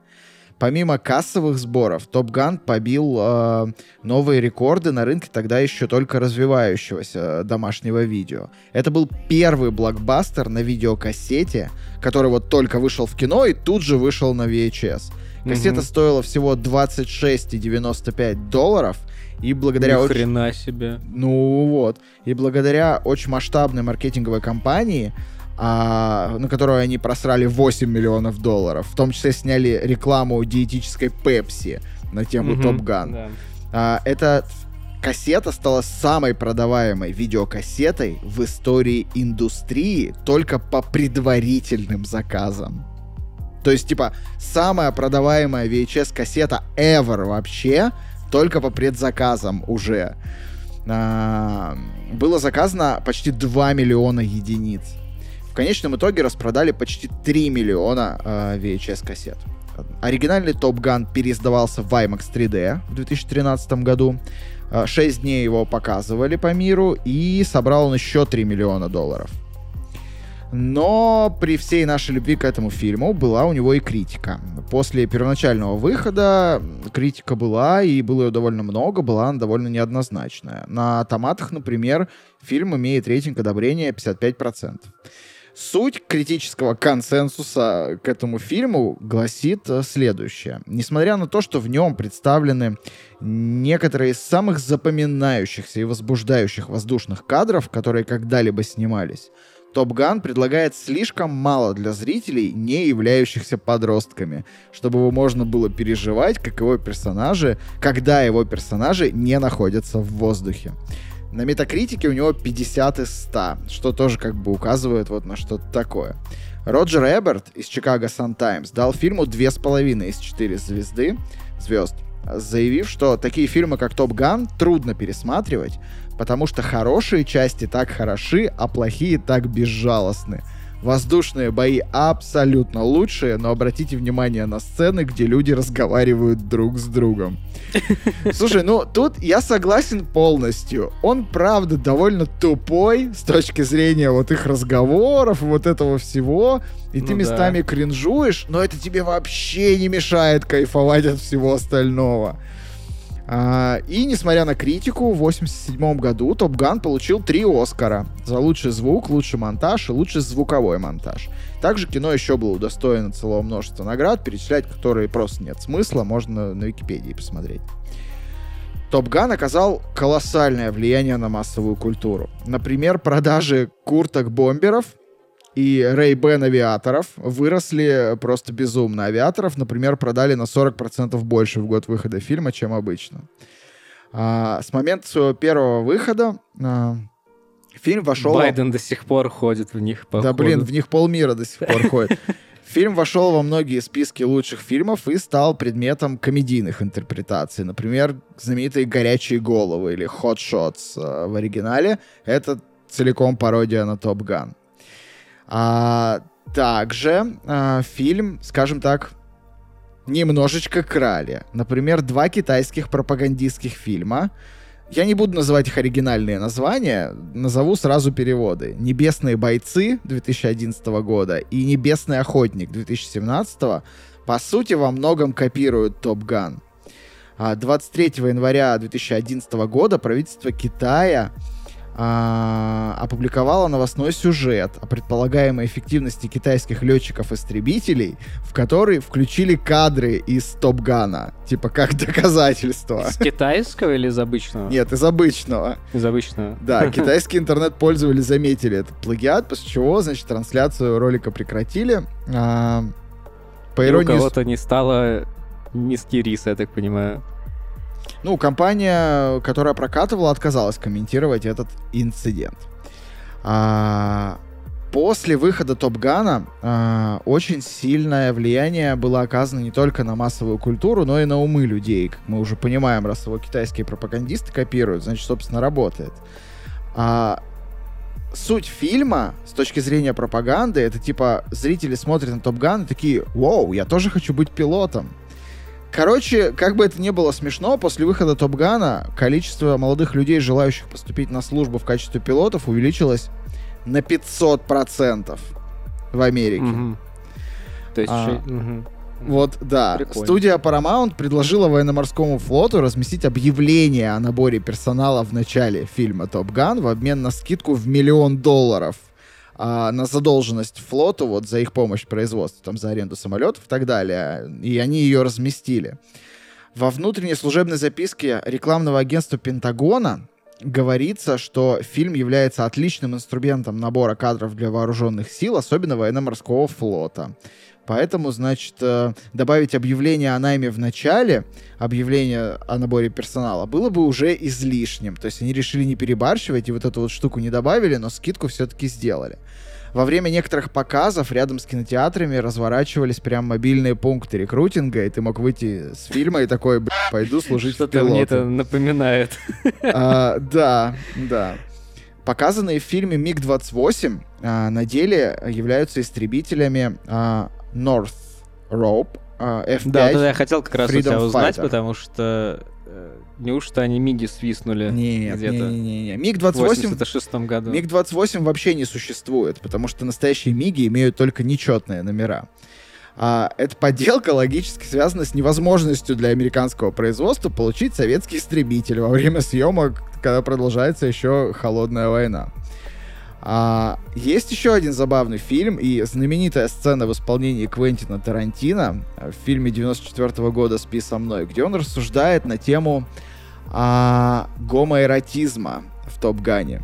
Помимо кассовых сборов, Топ Ган побил э, новые рекорды на рынке тогда еще только развивающегося э, домашнего видео. Это был первый блокбастер на видеокассете, который вот только вышел в кино и тут же вышел на VHS. Кассета Мгм. стоила всего 26,95 долларов, и благодаря Ни очень хрена себе. ну вот. И благодаря очень масштабной маркетинговой кампании, а, на которую они просрали 8 миллионов долларов, в том числе сняли рекламу диетической Пепси на тему Мгм, Топ Ган. да. А, эта кассета стала самой продаваемой видеокассетой в истории индустрии только по предварительным заказам. То есть, типа, самая продаваемая VHS-кассета ever вообще только по предзаказам уже. А, было заказано почти 2 миллиона единиц. Конечном итоге распродали почти 3 миллиона а, VHS-кассет. Оригинальный Топ Ган переиздавался в IMAX 3D в 2013 году. А, Шесть дней его показывали по миру, и собрал он еще 3 миллиона долларов. Но при всей нашей любви к этому фильму была у него и критика. После первоначального выхода критика была, и было ее довольно много, была она довольно неоднозначная. На томатах, например, фильм имеет рейтинг одобрения 55%. Суть критического консенсуса к этому фильму гласит э, следующее. Несмотря на то, что в нем представлены некоторые из самых запоминающихся и возбуждающих воздушных кадров, которые когда-либо снимались, Топ Ган предлагает слишком мало для зрителей, не являющихся подростками, чтобы его можно было переживать, как его персонажи, когда его персонажи не находятся в воздухе. На метакритике у него 50 из 100, что тоже как бы указывает вот на что-то такое. Роджер Эберт из Chicago Sun-Times дал фильму 2,5 из 4 звезды, звезд, заявив, что такие фильмы, как Топ Ган, трудно пересматривать, потому что хорошие части так хороши, а плохие так безжалостны. Воздушные бои абсолютно лучшие, но обратите внимание на сцены, где люди разговаривают друг с другом. Слушай, ну тут я согласен полностью. Он, правда, довольно тупой с точки зрения вот их разговоров и вот этого всего. И ты Ну да. местами кринжуешь, но это тебе вообще не мешает кайфовать от всего остального. А, и несмотря на критику, в 87 году Топ Ган получил три Оскара за лучший звук, лучший монтаж и лучший звуковой монтаж. Также кино еще было удостоено целого множества наград, перечислять которые просто нет смысла, можно на Википедии посмотреть. Топ Ган оказал колоссальное влияние на массовую культуру. Например, продажи курток-бомберов и Ray-Ban авиаторов выросли просто безумно. Авиаторов, например, продали на 40% больше в год выхода фильма, чем обычно. А, с момента своего первого выхода а, фильм вошел... Байден до сих пор ходит в них, Да, походу. блин, в них полмира до сих пор ходит. Фильм вошел во многие списки лучших фильмов и стал предметом комедийных интерпретаций. Например, знаменитые «Горячие головы» или «Hot Shots» э, в оригинале. Это целиком пародия на «Топ Ган». А, также а, фильм, скажем так, немножечко крали. Например, два китайских пропагандистских фильма. Я не буду называть их оригинальные названия, назову сразу переводы. «Небесные бойцы» 2011 года и «Небесный охотник» 2017 по сути во многом копируют «Топ Ган». 23 января 2011 года правительство Китая а, опубликовала новостной сюжет о предполагаемой эффективности китайских летчиков-истребителей, в который включили кадры из Топгана, типа как доказательство. Из китайского или из обычного? Нет, из обычного. Из обычного. Да, китайские интернет-пользователи заметили этот плагиат, после чего, значит, трансляцию ролика прекратили. А, по иронии... у кого-то не стало низкий рис, я так понимаю. Ну, компания, которая прокатывала, отказалась комментировать этот инцидент. А, после выхода Топгана а, очень сильное влияние было оказано не только на массовую культуру, но и на умы людей. Как мы уже понимаем, раз его китайские пропагандисты копируют, значит, собственно, работает. А, суть фильма с точки зрения пропаганды, это типа зрители смотрят на Топган и такие, вау, я тоже хочу быть пилотом. Короче, как бы это ни было смешно, после выхода Топгана количество молодых людей, желающих поступить на службу в качестве пилотов, увеличилось на 500% в Америке. Угу. То есть... А, угу. Вот, да. Прикольно. Студия Paramount предложила военно-морскому флоту разместить объявление о наборе персонала в начале фильма «Топ Ган» в обмен на скидку в миллион долларов а, на задолженность флоту вот за их помощь в производстве, там за аренду самолетов и так далее. И они ее разместили. Во внутренней служебной записке рекламного агентства Пентагона говорится, что фильм является отличным инструментом набора кадров для вооруженных сил, особенно военно-морского флота. Поэтому, значит, э, добавить объявление о найме в начале, объявление о наборе персонала, было бы уже излишним. То есть они решили не перебарщивать и вот эту вот штуку не добавили, но скидку все-таки сделали. Во время некоторых показов рядом с кинотеатрами разворачивались прям мобильные пункты рекрутинга, и ты мог выйти с фильма и такой, пойду служить Что-то мне это напоминает. А, да, да. Показанные в фильме МиГ-28 а, на деле являются истребителями а, North Rope, uh, F5. Да, да, я хотел как раз Freedom у тебя узнать, Fighter. потому что э, неужто они МиГи свистнули нет, где-то? Не, не, не, МиГ-28... В 86 году. МиГ-28 вообще не существует, потому что настоящие МиГи имеют только нечетные номера. А, эта подделка логически связана с невозможностью для американского производства получить советский истребитель во время съемок, когда продолжается еще холодная война. А, есть еще один забавный фильм и знаменитая сцена в исполнении Квентина Тарантино в фильме 94 -го года «Спи со мной», где он рассуждает на тему а, гомоэротизма в Топ Гане.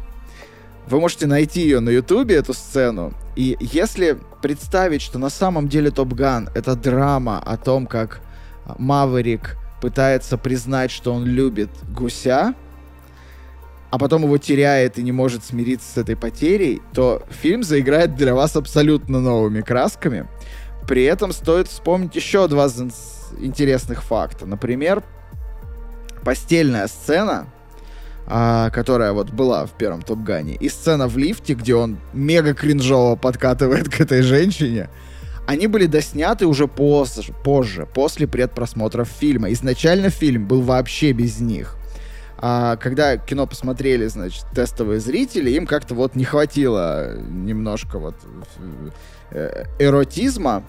Вы можете найти ее на Ютубе, эту сцену. И если представить, что на самом деле Топ Ган — это драма о том, как Маверик пытается признать, что он любит гуся, а потом его теряет и не может смириться с этой потерей, то фильм заиграет для вас абсолютно новыми красками. При этом стоит вспомнить еще два интересных факта. Например, постельная сцена, а, которая вот была в первом Топгане, и сцена в лифте, где он мега кринжово подкатывает к этой женщине, они были досняты уже позже, позже, после предпросмотров фильма. Изначально фильм был вообще без них. А когда кино посмотрели, значит, тестовые зрители, им как-то вот не хватило немножко вот э, эротизма,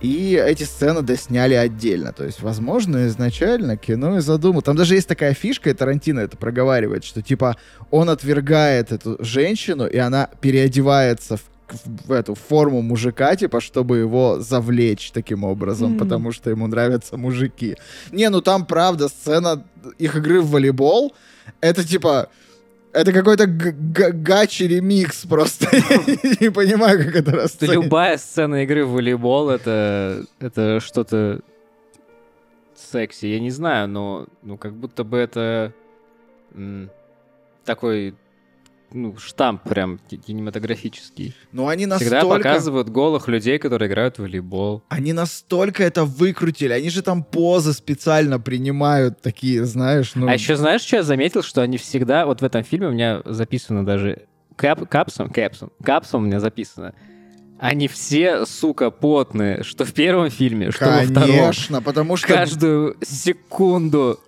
и эти сцены досняли отдельно. То есть, возможно, изначально кино и задумал. Там даже есть такая фишка, и Тарантино это проговаривает, что типа он отвергает эту женщину, и она переодевается в в эту форму мужика, типа, чтобы его завлечь таким образом, mm-hmm. потому что ему нравятся мужики. Не, ну там правда сцена их игры в волейбол, это типа это какой-то гачи ремикс просто. Я не понимаю, как это расценить. Любая сцена игры в волейбол это это что-то секси. Я не знаю, но ну как будто бы это такой ну, штамп прям кинематографический. Ну, они настолько... Всегда показывают голых людей, которые играют в волейбол. Они настолько это выкрутили. Они же там позы специально принимают такие, знаешь, ну... А еще знаешь, что я заметил? Что они всегда... Вот в этом фильме у меня записано даже... Кап, капсом, капсом, капсом у меня записано. Они все, сука, потные, что в первом фильме, что Конечно, во втором. Конечно, потому что... Каждую секунду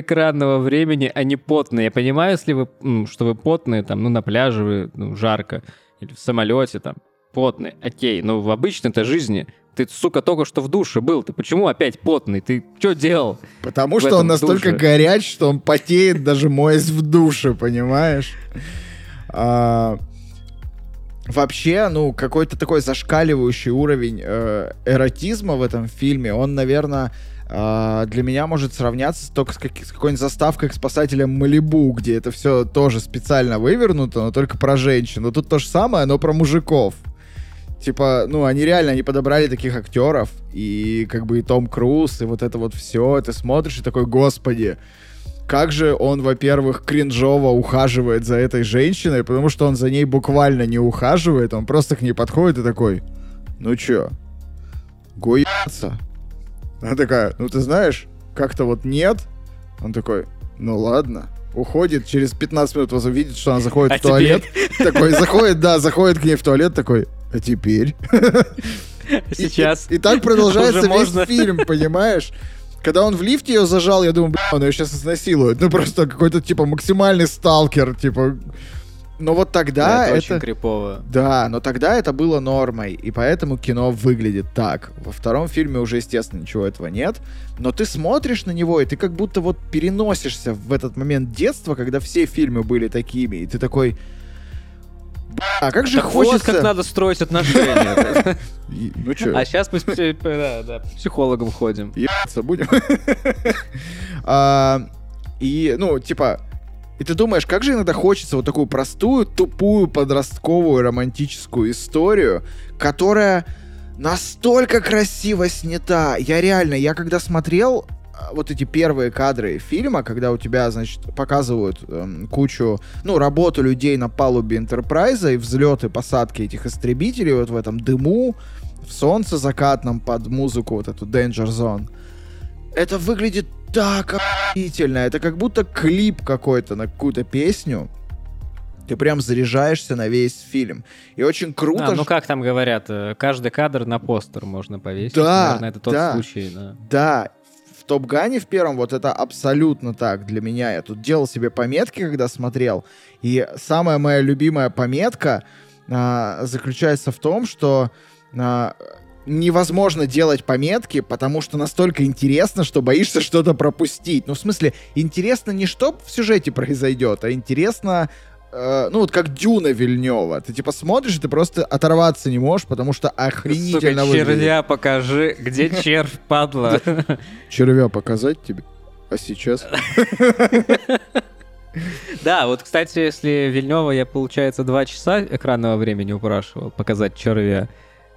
экранного времени они потные. Я понимаю, если вы, ну, что вы потные, там, ну, на пляже вы, ну, жарко, или в самолете, там, потные, окей, но в обычной-то жизни ты, сука, только что в душе был. Ты почему опять потный? Ты что делал? Потому что он настолько душе? горяч, что он потеет, даже моясь в душе, понимаешь? А, вообще, ну, какой-то такой зашкаливающий уровень э, эротизма в этом фильме, он, наверное, э, для меня может сравняться только с, как, с какой-нибудь заставкой к спасателям Малибу, где это все тоже специально вывернуто, но только про женщин. Но тут то же самое, но про мужиков. Типа, ну, они реально, они подобрали таких актеров, и как бы и Том Круз, и вот это вот все, ты смотришь и такой, господи, как же он, во-первых, кринжово ухаживает за этой женщиной, потому что он за ней буквально не ухаживает, он просто к ней подходит и такой, ну чё, гуяться? Она такая, ну ты знаешь, как-то вот нет. Он такой, ну ладно. Уходит, через 15 минут вас увидит, что она заходит а в туалет. Теперь? Такой, заходит, да, заходит к ней в туалет, такой, а теперь? Сейчас. И, и, и так продолжается весь можно. фильм, понимаешь? Когда он в лифте ее зажал, я думаю, бля, он ее сейчас изнасилует. Ну, просто какой-то, типа, максимальный сталкер, типа... Но вот тогда это... это очень крипово. Да, но тогда это было нормой, и поэтому кино выглядит так. Во втором фильме уже, естественно, ничего этого нет, но ты смотришь на него, и ты как будто вот переносишься в этот момент детства, когда все фильмы были такими, и ты такой... А как же так хочется... Вот как надо строить отношения. Ну что? А сейчас мы с психологом ходим. Ебаться будем. А, и, ну, типа, и ты думаешь, как же иногда хочется вот такую простую, тупую, подростковую, романтическую историю, которая настолько красиво снята. Я реально, я когда смотрел вот эти первые кадры фильма, когда у тебя, значит, показывают эм, кучу, ну, работу людей на палубе Энтерпрайза и взлеты, посадки этих истребителей вот в этом дыму, в солнце закатном под музыку вот эту Danger Zone. Это выглядит так охуительно. Это как будто клип какой-то на какую-то песню. Ты прям заряжаешься на весь фильм. И очень круто. А, ну как там говорят, э, каждый кадр на постер можно повесить. Да, Наверное, это тот да, случай, да. Да, Топ Гане в первом вот это абсолютно так для меня. Я тут делал себе пометки, когда смотрел. И самая моя любимая пометка а, заключается в том, что а, невозможно делать пометки, потому что настолько интересно, что боишься что-то пропустить. Ну, в смысле, интересно не что в сюжете произойдет, а интересно э, ну вот как Дюна Вильнева. Ты типа смотришь, и ты просто оторваться не можешь, потому что охренительно Сука, червя покажи, где червь, падла. Червя показать тебе? А сейчас? Да, вот, кстати, если Вильнева я, получается, два часа экранного времени упрашивал показать червя,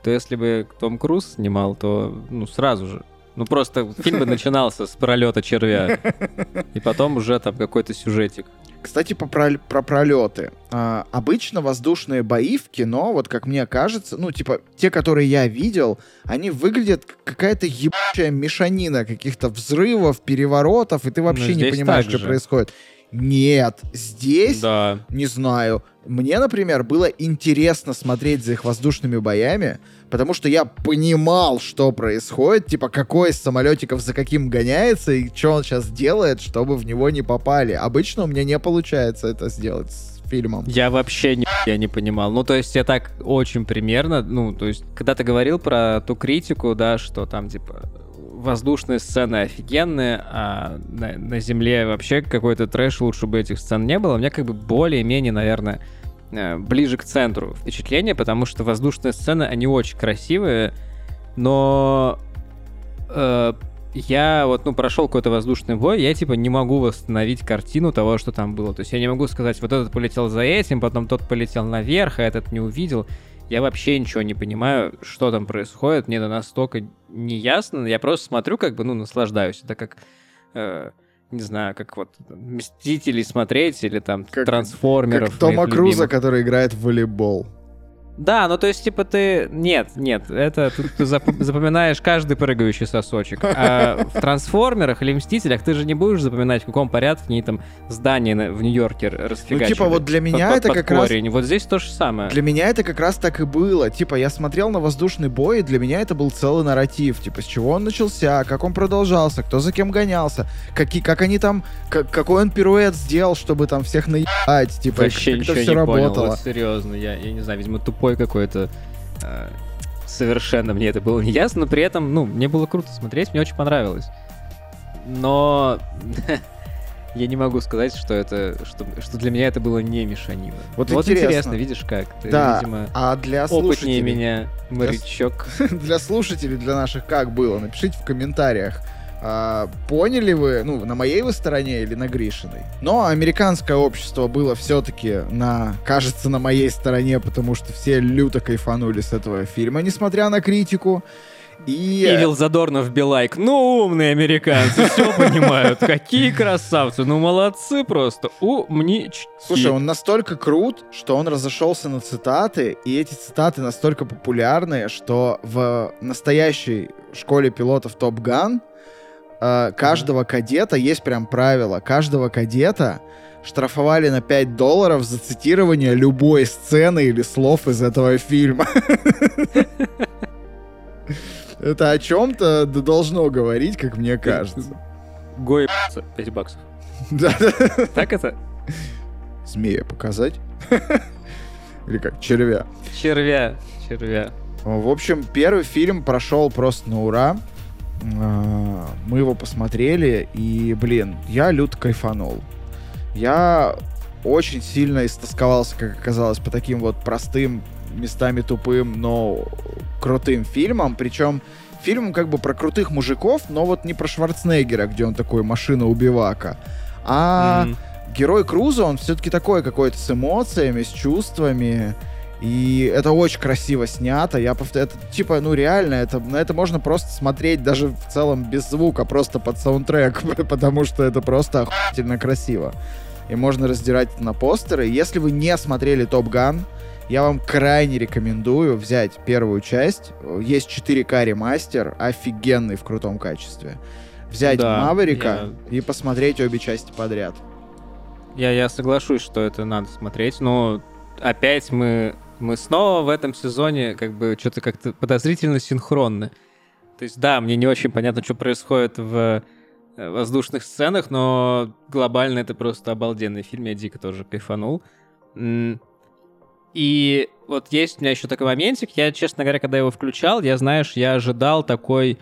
то если бы Том Круз снимал, то ну сразу же. Ну просто фильм бы начинался с пролета червя, и потом уже там какой-то сюжетик. Кстати, по про, про пролеты. А, обычно воздушные бои в кино, вот как мне кажется, ну, типа, те, которые я видел, они выглядят какая-то ебучая мешанина каких-то взрывов, переворотов, и ты вообще ну, не понимаешь, что же. происходит. Нет, здесь, да. не знаю. Мне, например, было интересно смотреть за их воздушными боями, потому что я понимал, что происходит, типа, какой из самолетиков за каким гоняется и что он сейчас делает, чтобы в него не попали. Обычно у меня не получается это сделать с фильмом. Я вообще не, я не понимал. Ну, то есть я так очень примерно, ну, то есть, когда ты говорил про ту критику, да, что там, типа, воздушные сцены офигенные, а на, на земле вообще какой-то трэш, лучше бы этих сцен не было. У меня как бы более-менее, наверное, э, ближе к центру впечатление, потому что воздушные сцены, они очень красивые, но э, я вот, ну, прошел какой-то воздушный бой, я, типа, не могу восстановить картину того, что там было. То есть я не могу сказать, вот этот полетел за этим, потом тот полетел наверх, а этот не увидел. Я вообще ничего не понимаю, что там происходит. Мне это настолько неясно. Я просто смотрю, как бы, ну, наслаждаюсь. Это как... Э, не знаю, как вот Мстителей смотреть или там Как- Трансформеров. Как Тома Круза, любимых. который играет в волейбол. Да, ну то есть, типа, ты... Нет, нет, это ты, ты зап- запоминаешь каждый прыгающий сосочек. А в Трансформерах или Мстителях ты же не будешь запоминать, в каком порядке они там здания на- в Нью-Йорке расфигачивали. типа, вот для меня под- это под как раз- корень. Вот здесь то же самое. Для меня это как раз так и было. Типа, я смотрел на воздушный бой, и для меня это был целый нарратив. Типа, с чего он начался, как он продолжался, кто за кем гонялся, какие, как они там, как, какой он пируэт сделал, чтобы там всех наебать. Типа, Вообще как это все понял. работало. Вот серьезно, я, я не знаю, видимо, тупой какой-то. э, совершенно мне это было не ясно, но при этом, ну, мне было круто смотреть, мне очень понравилось. Но я не могу сказать, что это, что, что для меня это было не мешанина. Вот интересно. интересно. видишь как. Ты, Да, видимо, а для опытнее слушателей, меня, морячок. для слушателей, для наших как было? Напишите в комментариях. А, поняли вы, ну, на моей вы стороне или на Гришиной? Но американское общество было все-таки на, кажется, на моей стороне, потому что все люто кайфанули с этого фильма, несмотря на критику. И... Ивил Задорнов Билайк. Ну, умные американцы, все понимают. Какие красавцы. Ну, молодцы просто. Умнички. Слушай, он настолько крут, что он разошелся на цитаты, и эти цитаты настолько популярные, что в настоящей школе пилотов Топ Ган э, каждого кадета есть прям правило. Каждого кадета штрафовали на 5 долларов за цитирование любой сцены или слов из этого фильма. Это о чем-то должно говорить, как мне кажется. Гой 5 баксов. Да. Так это? Змея показать? Или как, червя? Червя. Червя. В общем, первый фильм прошел просто на ура. А, Мы его посмотрели, и, блин, я люто кайфанул. Я очень сильно истосковался, как оказалось, по таким вот простым, местами тупым, но крутым фильмам. Причем фильм как бы про крутых мужиков, но вот не про Шварценеггера, где он такой машина-убивака, а М. герой Круза, он все-таки такой какой-то с эмоциями, с чувствами. И это очень красиво снято. Я повторяю, это типа, ну реально, это, на это можно просто смотреть даже в целом без звука, просто под саундтрек, потому что это просто охуительно красиво. И можно раздирать это на постеры. Если вы не смотрели Топ Ган, я вам крайне рекомендую взять первую часть. Есть 4К ремастер, офигенный в крутом качестве. Взять Да, Маверика и посмотреть обе части подряд. Я, я соглашусь, что это надо смотреть, но опять мы, мы снова в этом сезоне как бы что-то как-то подозрительно синхронны. То есть, да, мне не очень понятно, что происходит в э, воздушных сценах, но глобально это просто обалденный фильм, я дико тоже кайфанул. И вот есть у меня еще такой моментик, я, честно говоря, когда его включал, я, знаешь, я ожидал такой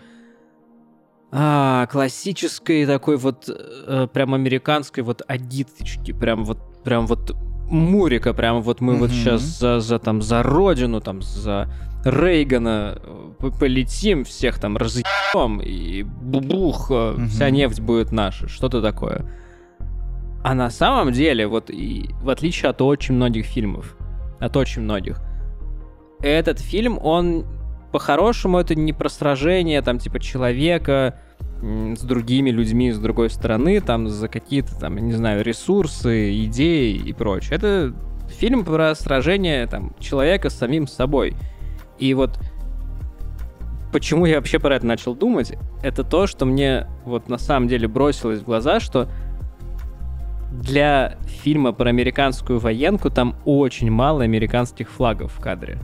а, классической такой вот э, прям американской вот адиточки, прям вот прям вот Мурика, прям вот мы вот сейчас за, за там за родину, там за Рейгана э, полетим, всех там разъебем и бубух, э, вся нефть будет наша, что-то такое. А на самом деле, вот и в отличие от очень многих фильмов, от очень многих, этот фильм, он по-хорошему это не про сражение, там, типа, человека с другими людьми с другой стороны, там, за какие-то, там, не знаю, ресурсы, идеи и прочее. Это фильм про сражение, там, человека с самим собой. И вот почему я вообще про это начал думать, это то, что мне вот на самом деле бросилось в глаза, что для фильма про американскую военку там очень мало американских флагов в кадре.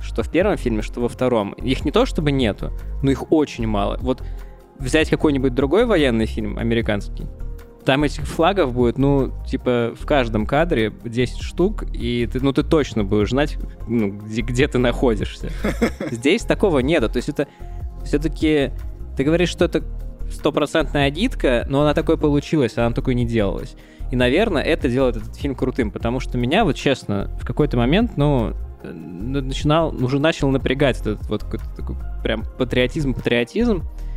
Что в первом фильме, что во втором. Их не то чтобы нету, но их очень мало. Вот взять какой-нибудь другой военный фильм, американский, там этих флагов будет, ну, типа, в каждом кадре 10 штук, и ты, ну, ты точно будешь знать, ну, где, где ты находишься. Здесь такого нету. То есть это все-таки... Ты говоришь, что это стопроцентная адитка, но она такой получилась, она такой не делалась. И, наверное, это делает этот фильм крутым, потому что меня, вот честно, в какой-то момент, ну, начинал, уже начал напрягать этот вот такой прям патриотизм-патриотизм. Э,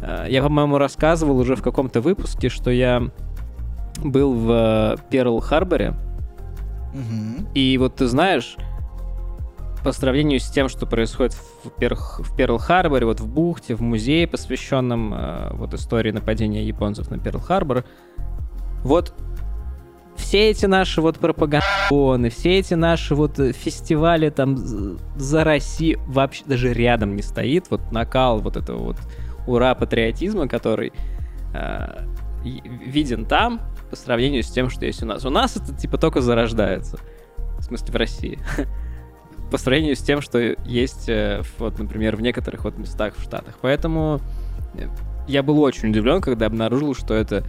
Я, по-моему, рассказывал уже в каком-то выпуске, что я был в Перл-Харборе, Мгм. и вот ты знаешь, по сравнению с тем, что происходит в, Перл- в Перл-Харборе, вот в бухте, в музее, посвященном э, вот истории нападения японцев на Перл-Харбор, вот все эти наши вот пропагандоны, все эти наши вот э, фестивали там за Россию вообще даже рядом не стоит. Вот накал вот этого вот ура патриотизма, который э, виден там по сравнению с тем, что есть у нас. У нас это типа только зарождается. В смысле, в России. по сравнению с тем, что есть, э, вот, например, в некоторых вот местах в Штатах. Поэтому э, я был очень удивлен, когда обнаружил, что это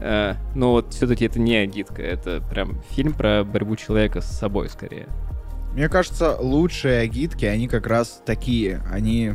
Э, но вот все-таки это не агитка, это прям фильм про борьбу человека с собой скорее. Мне кажется, лучшие агитки, они как раз такие. Они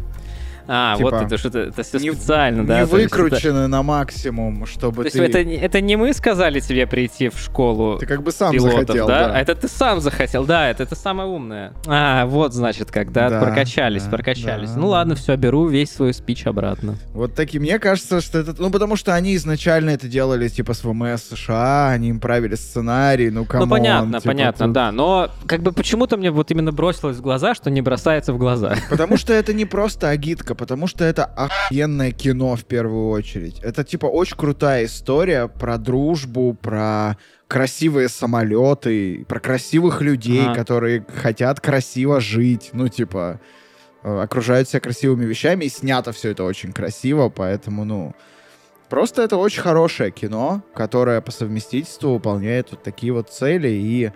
а, типа, вот это что-то, это все специально, не да? Не выкручены это... на максимум, чтобы То ты... есть это, это не мы сказали тебе прийти в школу Ты как бы сам пилотов, захотел, да? да? А это ты сам захотел, да, это ты самое умное. А, вот, значит, когда да, прокачались, да, прокачались. Да. Ну ладно, все, беру весь свой спич обратно. Вот такие, мне кажется, что это... Ну, потому что они изначально это делали, типа, с ВМС США, они им правили сценарий, ну, come on. Ну, понятно, типа, понятно, тут... да, но как бы почему-то мне вот именно бросилось в глаза, что не бросается в глаза. Потому что это не просто агитка, потому что это охуенное кино в первую очередь. Это типа очень крутая история про дружбу, про красивые самолеты, про красивых людей, ага. которые хотят красиво жить. Ну, типа, э, окружают себя красивыми вещами, и снято все это очень красиво, поэтому, ну... Просто это очень хорошее кино, которое по совместительству выполняет вот такие вот цели и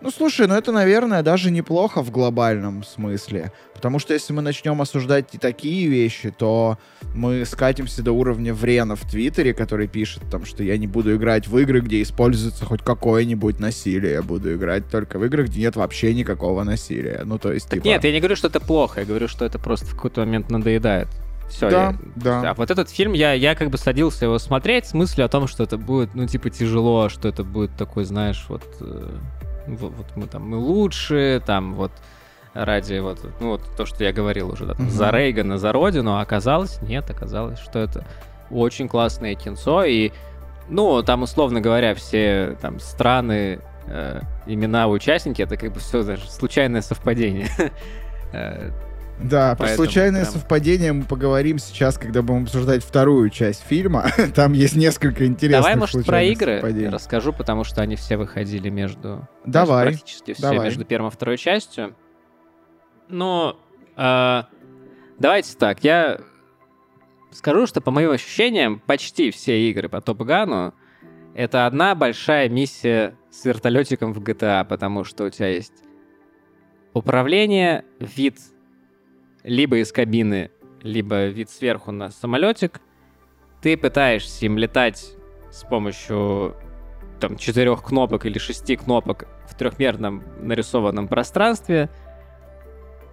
ну, слушай, ну это, наверное, даже неплохо в глобальном смысле. Потому что если мы начнем осуждать и такие вещи, то мы скатимся до уровня Врена в Твиттере, который пишет там, что я не буду играть в игры, где используется хоть какое-нибудь насилие. Я буду играть только в играх, где нет вообще никакого насилия. Ну, то есть, так типа... Нет, я не говорю, что это плохо. Я говорю, что это просто в какой-то момент надоедает. Все, да, я, да. А вот этот фильм, я, я как бы садился его смотреть с мыслью о том, что это будет, ну, типа, тяжело, что это будет такой, знаешь, вот... Э вот, вот мы там мы лучшие, там вот ради вот, ну, вот то, что я говорил уже, да, там, mm-hmm. за Рейгана, за Родину, а оказалось, нет, оказалось, что это очень классное кинцо, и, ну, там, условно говоря, все там страны, э, имена участники, это как бы все даже случайное совпадение. Да, про случайное прям... совпадение мы поговорим сейчас, когда будем обсуждать вторую часть фильма. Там есть несколько интересных Давай, может, про игры расскажу, потому что они все выходили между... Давай. Практически все давай. между первой и второй частью. Но э, давайте так, я скажу, что по моим ощущениям почти все игры по Топ Гану это одна большая миссия с вертолетиком в GTA, потому что у тебя есть управление, вид либо из кабины, либо вид сверху на самолетик, ты пытаешься им летать с помощью там четырех кнопок или шести кнопок в трехмерном нарисованном пространстве,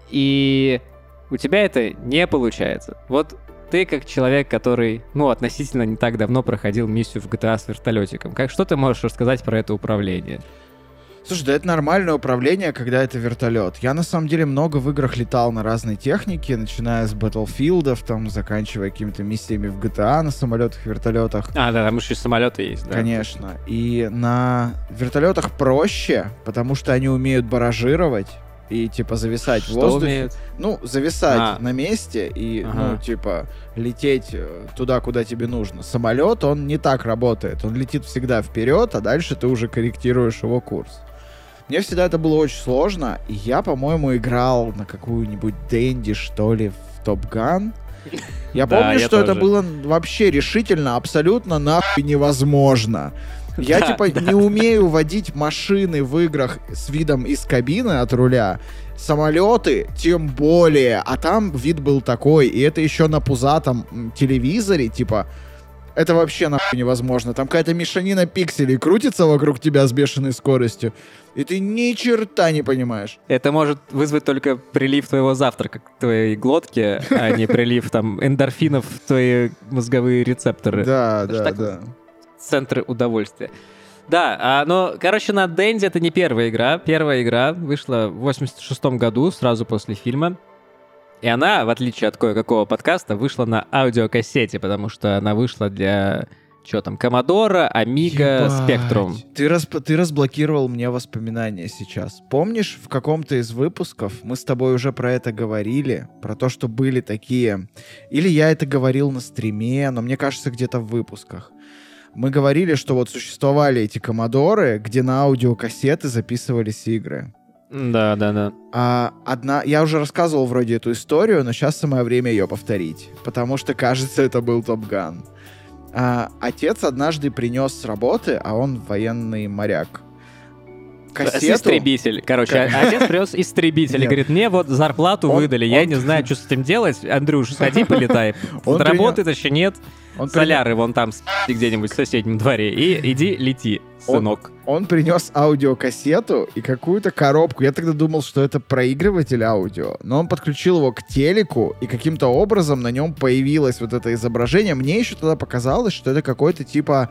и у тебя это не получается. Вот ты как человек, который, ну, относительно не так давно проходил миссию в GTA с вертолетиком, как что ты можешь рассказать про это управление? Слушай, да это нормальное управление, когда это вертолет. Я на самом деле много в играх летал на разной технике, начиная с Battlefield, там, заканчивая какими-то миссиями в GTA на самолетах, вертолетах. А, да, там еще и самолеты есть, да. Конечно. И на вертолетах проще, потому что они умеют баражировать и типа зависать Что в воздухе. Умеют? Ну, зависать а. на месте и, ага. ну, типа, лететь э, туда, куда тебе нужно. Самолет, он не так работает. Он летит всегда вперед, а дальше ты уже корректируешь его курс. Мне всегда это было очень сложно, и я, по-моему, играл на какую-нибудь Дэнди, что ли, в Топ Ган. Я помню, что это было вообще решительно, абсолютно нахуй невозможно. Я, типа, не умею водить машины в играх с видом из кабины от руля. Самолеты тем более. А там вид был такой. И это еще на пузатом телевизоре, типа, это вообще нахуй невозможно. Там какая-то мешанина пикселей крутится вокруг тебя с бешеной скоростью, и ты ни черта не понимаешь. Это может вызвать только прилив твоего завтрака к твоей глотке, а не прилив там эндорфинов в твои мозговые рецепторы. Да, да, да. Центры удовольствия. Да, а, но, короче, на Дэнди это не первая игра. Первая игра вышла в 86 году, сразу после фильма. И она, в отличие от кое-какого подкаста, вышла на аудиокассете, потому что она вышла для что там, Commodore, Amiga, Spectrum. Ты, раз, ты разблокировал мне воспоминания сейчас. Помнишь, в каком-то из выпусков мы с тобой уже про это говорили, про то, что были такие... Или я это говорил на стриме, но мне кажется, где-то в выпусках. Мы говорили, что вот существовали эти комодоры, где на аудиокассеты записывались игры. Да, да, да. А, одна, я уже рассказывал вроде эту историю, но сейчас самое время ее повторить, потому что кажется, это был Топган. А, отец однажды принес с работы, а он военный моряк. Кассету. Истребитель. Короче, как... отец привез истребитель. Нет. Говорит, мне вот зарплату он, выдали, он... я не знаю, что с этим делать. Андрюш, сходи, полетай. Работает еще нет. Он Соляры вон там где-нибудь в соседнем дворе. И иди лети, сынок. Он, он принес аудиокассету и какую-то коробку. Я тогда думал, что это проигрыватель аудио. Но он подключил его к телеку, и каким-то образом на нем появилось вот это изображение. Мне еще тогда показалось, что это какой-то типа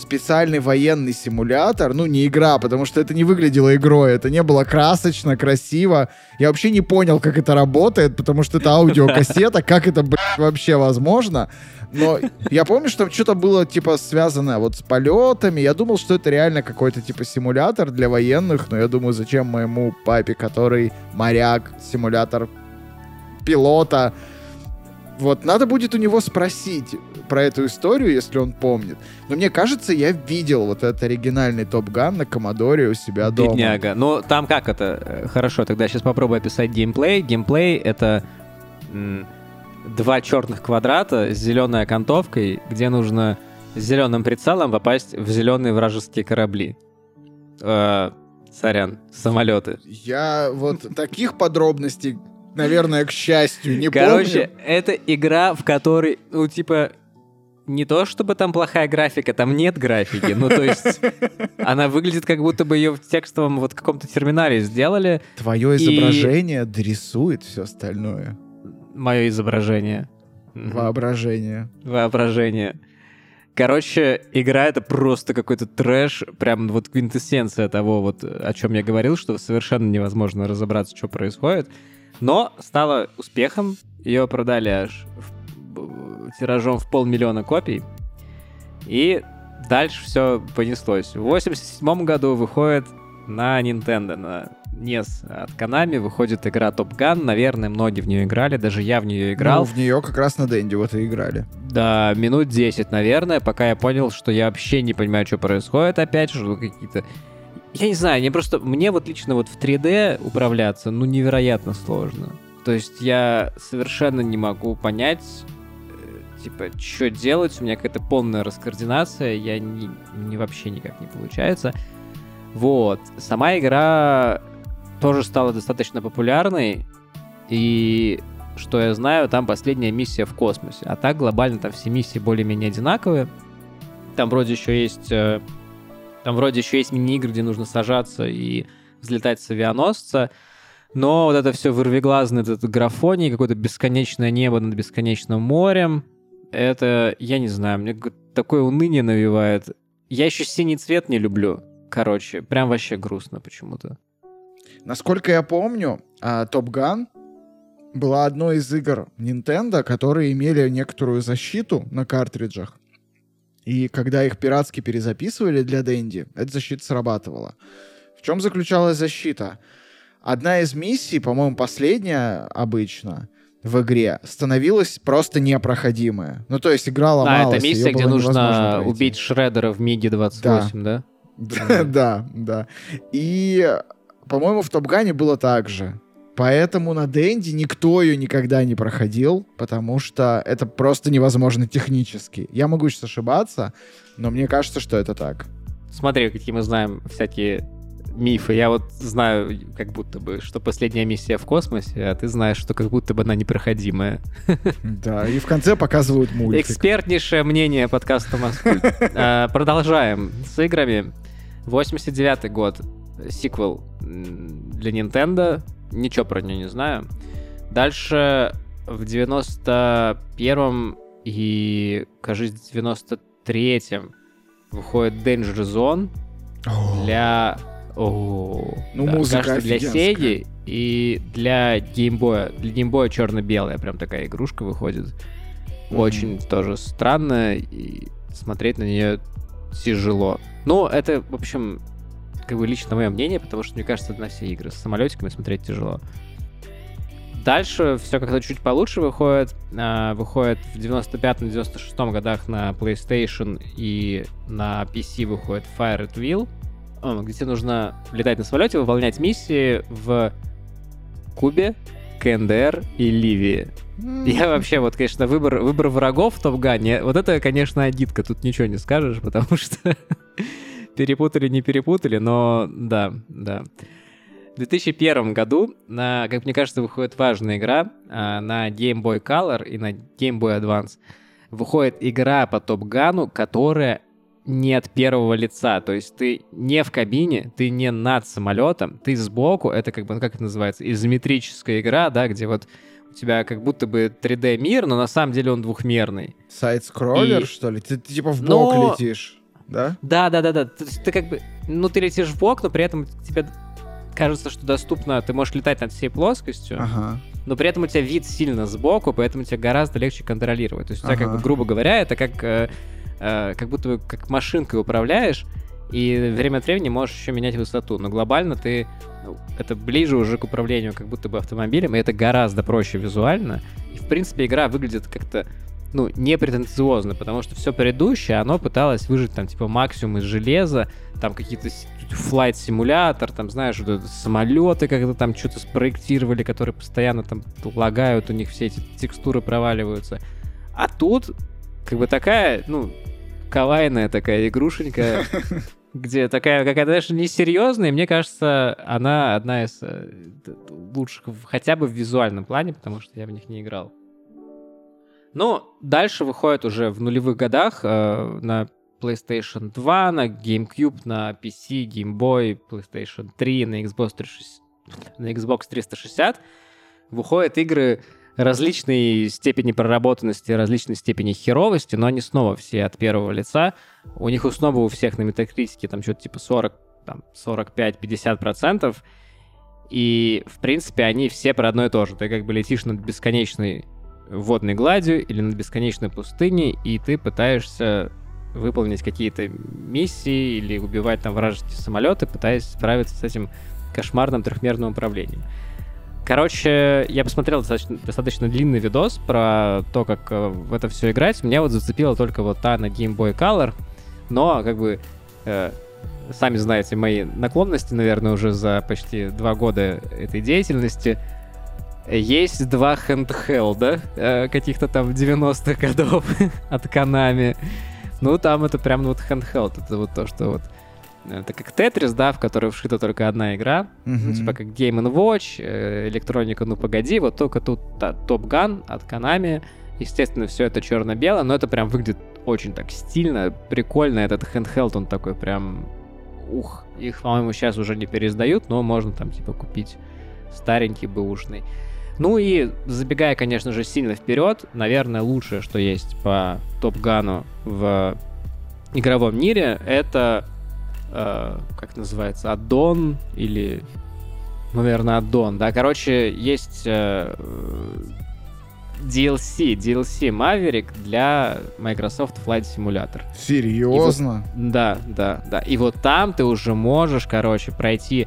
специальный военный симулятор, ну, не игра, потому что это не выглядело игрой, это не было красочно, красиво. Я вообще не понял, как это работает, потому что это аудиокассета, как это, вообще возможно. Но я помню, что что-то было, типа, связано вот с полетами. Я думал, что это реально какой-то, типа, симулятор для военных, но я думаю, зачем моему папе, который моряк, симулятор пилота, вот, надо будет у него спросить про эту историю, если он помнит. Но мне кажется, я видел вот этот оригинальный Top Gun на Commodore у себя дома. Бедняга. Ну, там как это? Э, хорошо, тогда сейчас попробую описать геймплей. Геймплей — это два черных квадрата с зеленой окантовкой, где нужно с зеленым прицелом попасть в зеленые вражеские корабли. Э, сорян, самолеты. Я вот таких подробностей наверное, к счастью, не Короче, помню. это игра, в которой, ну, типа, не то чтобы там плохая графика, там нет графики. Ну, то есть, она выглядит, как будто бы ее в текстовом вот каком-то терминале сделали. Твое изображение и... дорисует все остальное. Мое изображение. Воображение. Воображение. Короче, игра это просто какой-то трэш, прям вот квинтэссенция того, вот о чем я говорил, что совершенно невозможно разобраться, что происходит. Но стала успехом. Ее продали аж в, тиражом в полмиллиона копий. И дальше все понеслось. В 87 году выходит на Nintendo, на NES от Konami выходит игра Top Gun. Наверное, многие в нее играли, даже я в нее играл. Ну, в нее как раз на Дэнди вот и играли. Да, минут 10, наверное, пока я понял, что я вообще не понимаю, что происходит опять, что какие-то я не знаю, мне просто, мне вот лично вот в 3D управляться, ну, невероятно сложно. То есть я совершенно не могу понять, э, типа, что делать, у меня какая-то полная раскоординация, я не, не вообще никак не получается. Вот. Сама игра тоже стала достаточно популярной, и что я знаю, там последняя миссия в космосе. А так глобально там все миссии более-менее одинаковые. Там вроде еще есть э, там вроде еще есть мини-игры, где нужно сажаться и взлетать с авианосца. Но вот это все вырвиглазное, этот графоний, какое-то бесконечное небо над бесконечным морем, это, я не знаю, мне такое уныние навевает. Я еще синий цвет не люблю. Короче, прям вообще грустно почему-то. Насколько я помню, Топ Ган была одной из игр Nintendo, которые имели некоторую защиту на картриджах. И когда их пиратски перезаписывали для Дэнди, эта защита срабатывала. В чем заключалась защита? Одна из миссий, по-моему, последняя обычно, в игре становилась просто непроходимая. Ну, то есть игра ломалась. А, это миссия, где нужно убить Шреддера в Миге 28, да? Да, да, да. И, по-моему, в Топгане было так же. Поэтому на Дэнди никто ее никогда не проходил, потому что это просто невозможно технически. Я могу сейчас ошибаться, но мне кажется, что это так. Смотри, какие мы знаем всякие мифы. Я вот знаю, как будто бы, что последняя миссия в космосе, а ты знаешь, что как будто бы она непроходимая. Да, и в конце показывают мультик. Экспертнейшее мнение подкаста Москвы. А, продолжаем с играми. 89 год. Сиквел для Nintendo Ничего про нее не знаю. Дальше в 91-м и, кажется, в 93-м выходит Danger Zone для... О, ну, да, музыка кажется, для Сеги и для геймбоя. Для геймбоя черно-белая прям такая игрушка выходит. Mm-hmm. Очень тоже странная. И смотреть на нее тяжело. Ну, это, в общем, как бы лично мое мнение, потому что, мне кажется, на все игры с самолетиками смотреть тяжело. Дальше все как-то чуть получше выходит. А, выходит в 95-96 годах на PlayStation и на PC выходит Fire at Will, где тебе нужно летать на самолете, выполнять миссии в Кубе, КНДР и Ливии. Я вообще, вот, конечно, выбор, выбор врагов в Топ-Гане, вот это, конечно, агитка, тут ничего не скажешь, потому что перепутали, не перепутали, но да, да. В 2001 году, на, как мне кажется, выходит важная игра а, на Game Boy Color и на Game Boy Advance. Выходит игра по Топ-Гану, которая не от первого лица. То есть ты не в кабине, ты не над самолетом, ты сбоку. Это как бы, ну как это называется, изометрическая игра, да, где вот у тебя как будто бы 3D-мир, но на самом деле он двухмерный. Сайт-скроллер, и... что ли? Ты, ты типа в бок но... летишь, да? Да, да, да, да. Ты, ты как бы, ну ты летишь в бок, но при этом тебе кажется, что доступно, ты можешь летать над всей плоскостью, ага. но при этом у тебя вид сильно сбоку, поэтому тебе гораздо легче контролировать. То есть у тебя, ага. как бы, грубо говоря, это как э, э, как будто бы как машинкой управляешь, и время от времени можешь еще менять высоту. Но глобально ты ну, это ближе уже к управлению как будто бы автомобилем, и это гораздо проще визуально. И в принципе игра выглядит как-то ну, не претенциозно, потому что все предыдущее, оно пыталось выжить там, типа, максимум из железа, там какие-то флайт симулятор, там, знаешь, вот самолеты когда там что-то спроектировали, которые постоянно там лагают, у них все эти текстуры проваливаются. А тут как бы такая, ну, кавайная такая игрушенька, где такая какая-то даже несерьезная, и мне кажется, она одна из э, лучших хотя бы в визуальном плане, потому что я в них не играл. Но дальше выходит уже в нулевых годах э, на PlayStation 2, на GameCube, на PC, Game Boy, PlayStation 3, на Xbox 360, на Xbox 360 выходят игры различной степени проработанности, различной степени херовости, но они снова все от первого лица. У них снова у всех на метакритике там что-то типа 40, там, 45-50%. И, в принципе, они все про одно и то же. Ты как бы летишь над бесконечной водной гладью или над бесконечной пустыней, и ты пытаешься выполнить какие-то миссии или убивать там вражеские самолеты, пытаясь справиться с этим кошмарным трехмерным управлением. Короче, я посмотрел достаточно, достаточно длинный видос про то, как э, в это все играть. Меня вот зацепила только вот та на Game Boy Color, но как бы э, сами знаете мои наклонности, наверное, уже за почти два года этой деятельности. Есть два хендхелда э, каких-то там 90-х годов от Konami. Ну, там это прям вот handheld, это вот то, что вот это как Тетрис, да, в который вшита только одна игра. Mm-hmm. Ну, типа как Game Watch, э, электроника, ну погоди, вот только тут Top Gun от Konami. Естественно, все это черно-бело, но это прям выглядит очень так стильно, прикольно. Этот handheld, он такой прям... Ух, их, по-моему, сейчас уже не переиздают, но можно там типа купить старенький, бэушный. Ну и забегая, конечно же, сильно вперед, наверное, лучшее, что есть по Топ Гану в игровом мире, это э, как называется, аддон или, наверное, аддон, да, короче, есть э, DLC, DLC Maverick для Microsoft Flight Simulator. Серьезно? Вот, да, да, да. И вот там ты уже можешь, короче, пройти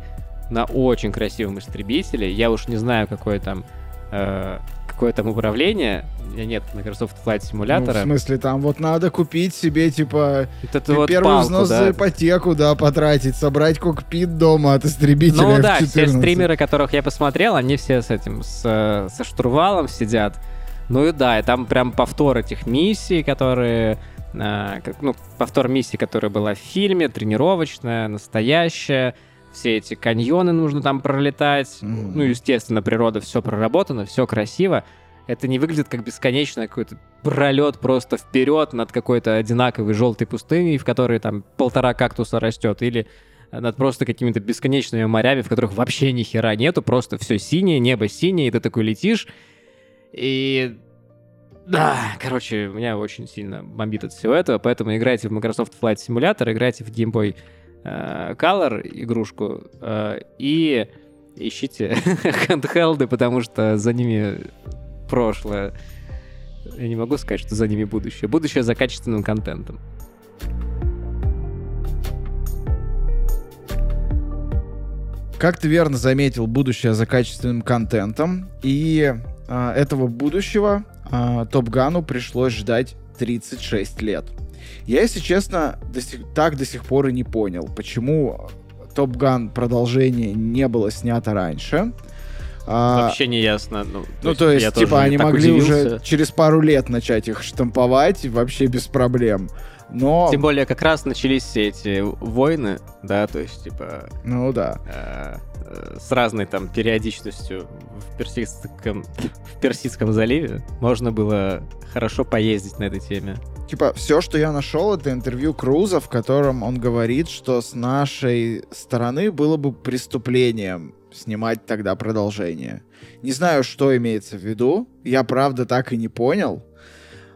на очень красивом истребителе. Я уж не знаю, какой там э, какое там управление. Нет Microsoft Flight симулятора. Ну, в смысле, там вот надо купить себе, типа, это вот первый палку, взнос да. за ипотеку, да, потратить, собрать кокпит дома от истребителя Ну да, все стримеры, которых я посмотрел, они все с этим, с, со штурвалом сидят. Ну и да, и там прям повтор этих миссий, которые э, ну, повтор миссии, которая была в фильме, тренировочная, настоящая все эти каньоны нужно там пролетать. Mm-hmm. Ну, естественно, природа, все проработано, все красиво. Это не выглядит как бесконечный какой-то пролет просто вперед над какой-то одинаковой желтой пустыней, в которой там полтора кактуса растет, или над просто какими-то бесконечными морями, в которых вообще ни хера нету, просто все синее, небо синее, и ты такой летишь. И да, короче, меня очень сильно бомбит от всего этого, поэтому играйте в Microsoft Flight Simulator, играйте в Game Boy э, Color игрушку э, и ищите хендхелды, потому что за ними прошлое. Я не могу сказать, что за ними будущее. Будущее за качественным контентом. Как ты верно заметил, будущее за качественным контентом. И э, этого будущего э, Топ Гану пришлось ждать 36 лет. Я, если честно, до сих, так до сих пор и не понял, почему Топ Ган продолжение не было снято раньше. А, Вообще не ясно. Ну, ну то есть, типа, они могли удивился. уже через пару лет начать их штамповать вообще без проблем. Но... Тем более, как раз начались все эти войны, да, то есть, типа... Ну да. Э, э, с разной там периодичностью в Персидском, в Персидском заливе можно было хорошо поездить на этой теме. Типа, все, что я нашел, это интервью Круза, в котором он говорит, что с нашей стороны было бы преступлением снимать тогда продолжение. Не знаю, что имеется в виду. Я, правда, так и не понял.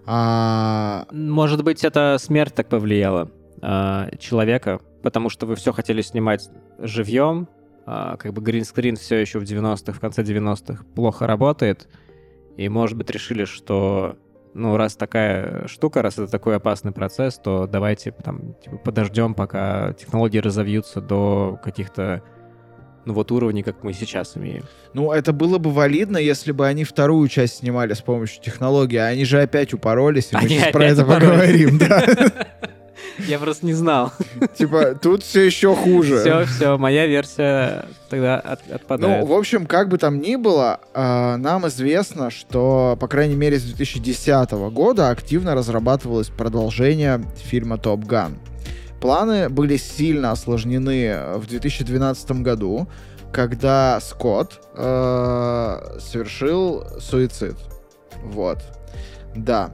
А... Может быть, это смерть так повлияла а, человека, потому что вы все хотели снимать живьем, как бы гринскрин все еще в 90-х, в конце 90-х плохо работает, и, может быть, решили, что ну, раз такая штука, раз это такой опасный процесс, то давайте там, типа, подождем, пока технологии разовьются до каких-то ну вот уровни, как мы сейчас имеем. Ну, это было бы валидно, если бы они вторую часть снимали с помощью технологии, а они же опять упоролись, и мы сейчас про это поговорим, да. Я просто не знал. Типа, тут все еще хуже. Все, все, моя версия тогда от, отпадает. Ну, в общем, как бы там ни было, э, нам известно, что, по крайней мере, с 2010 года активно разрабатывалось продолжение фильма «Топ Ган». Планы были сильно осложнены в 2012 году, когда Скотт э, совершил суицид. Вот. Да.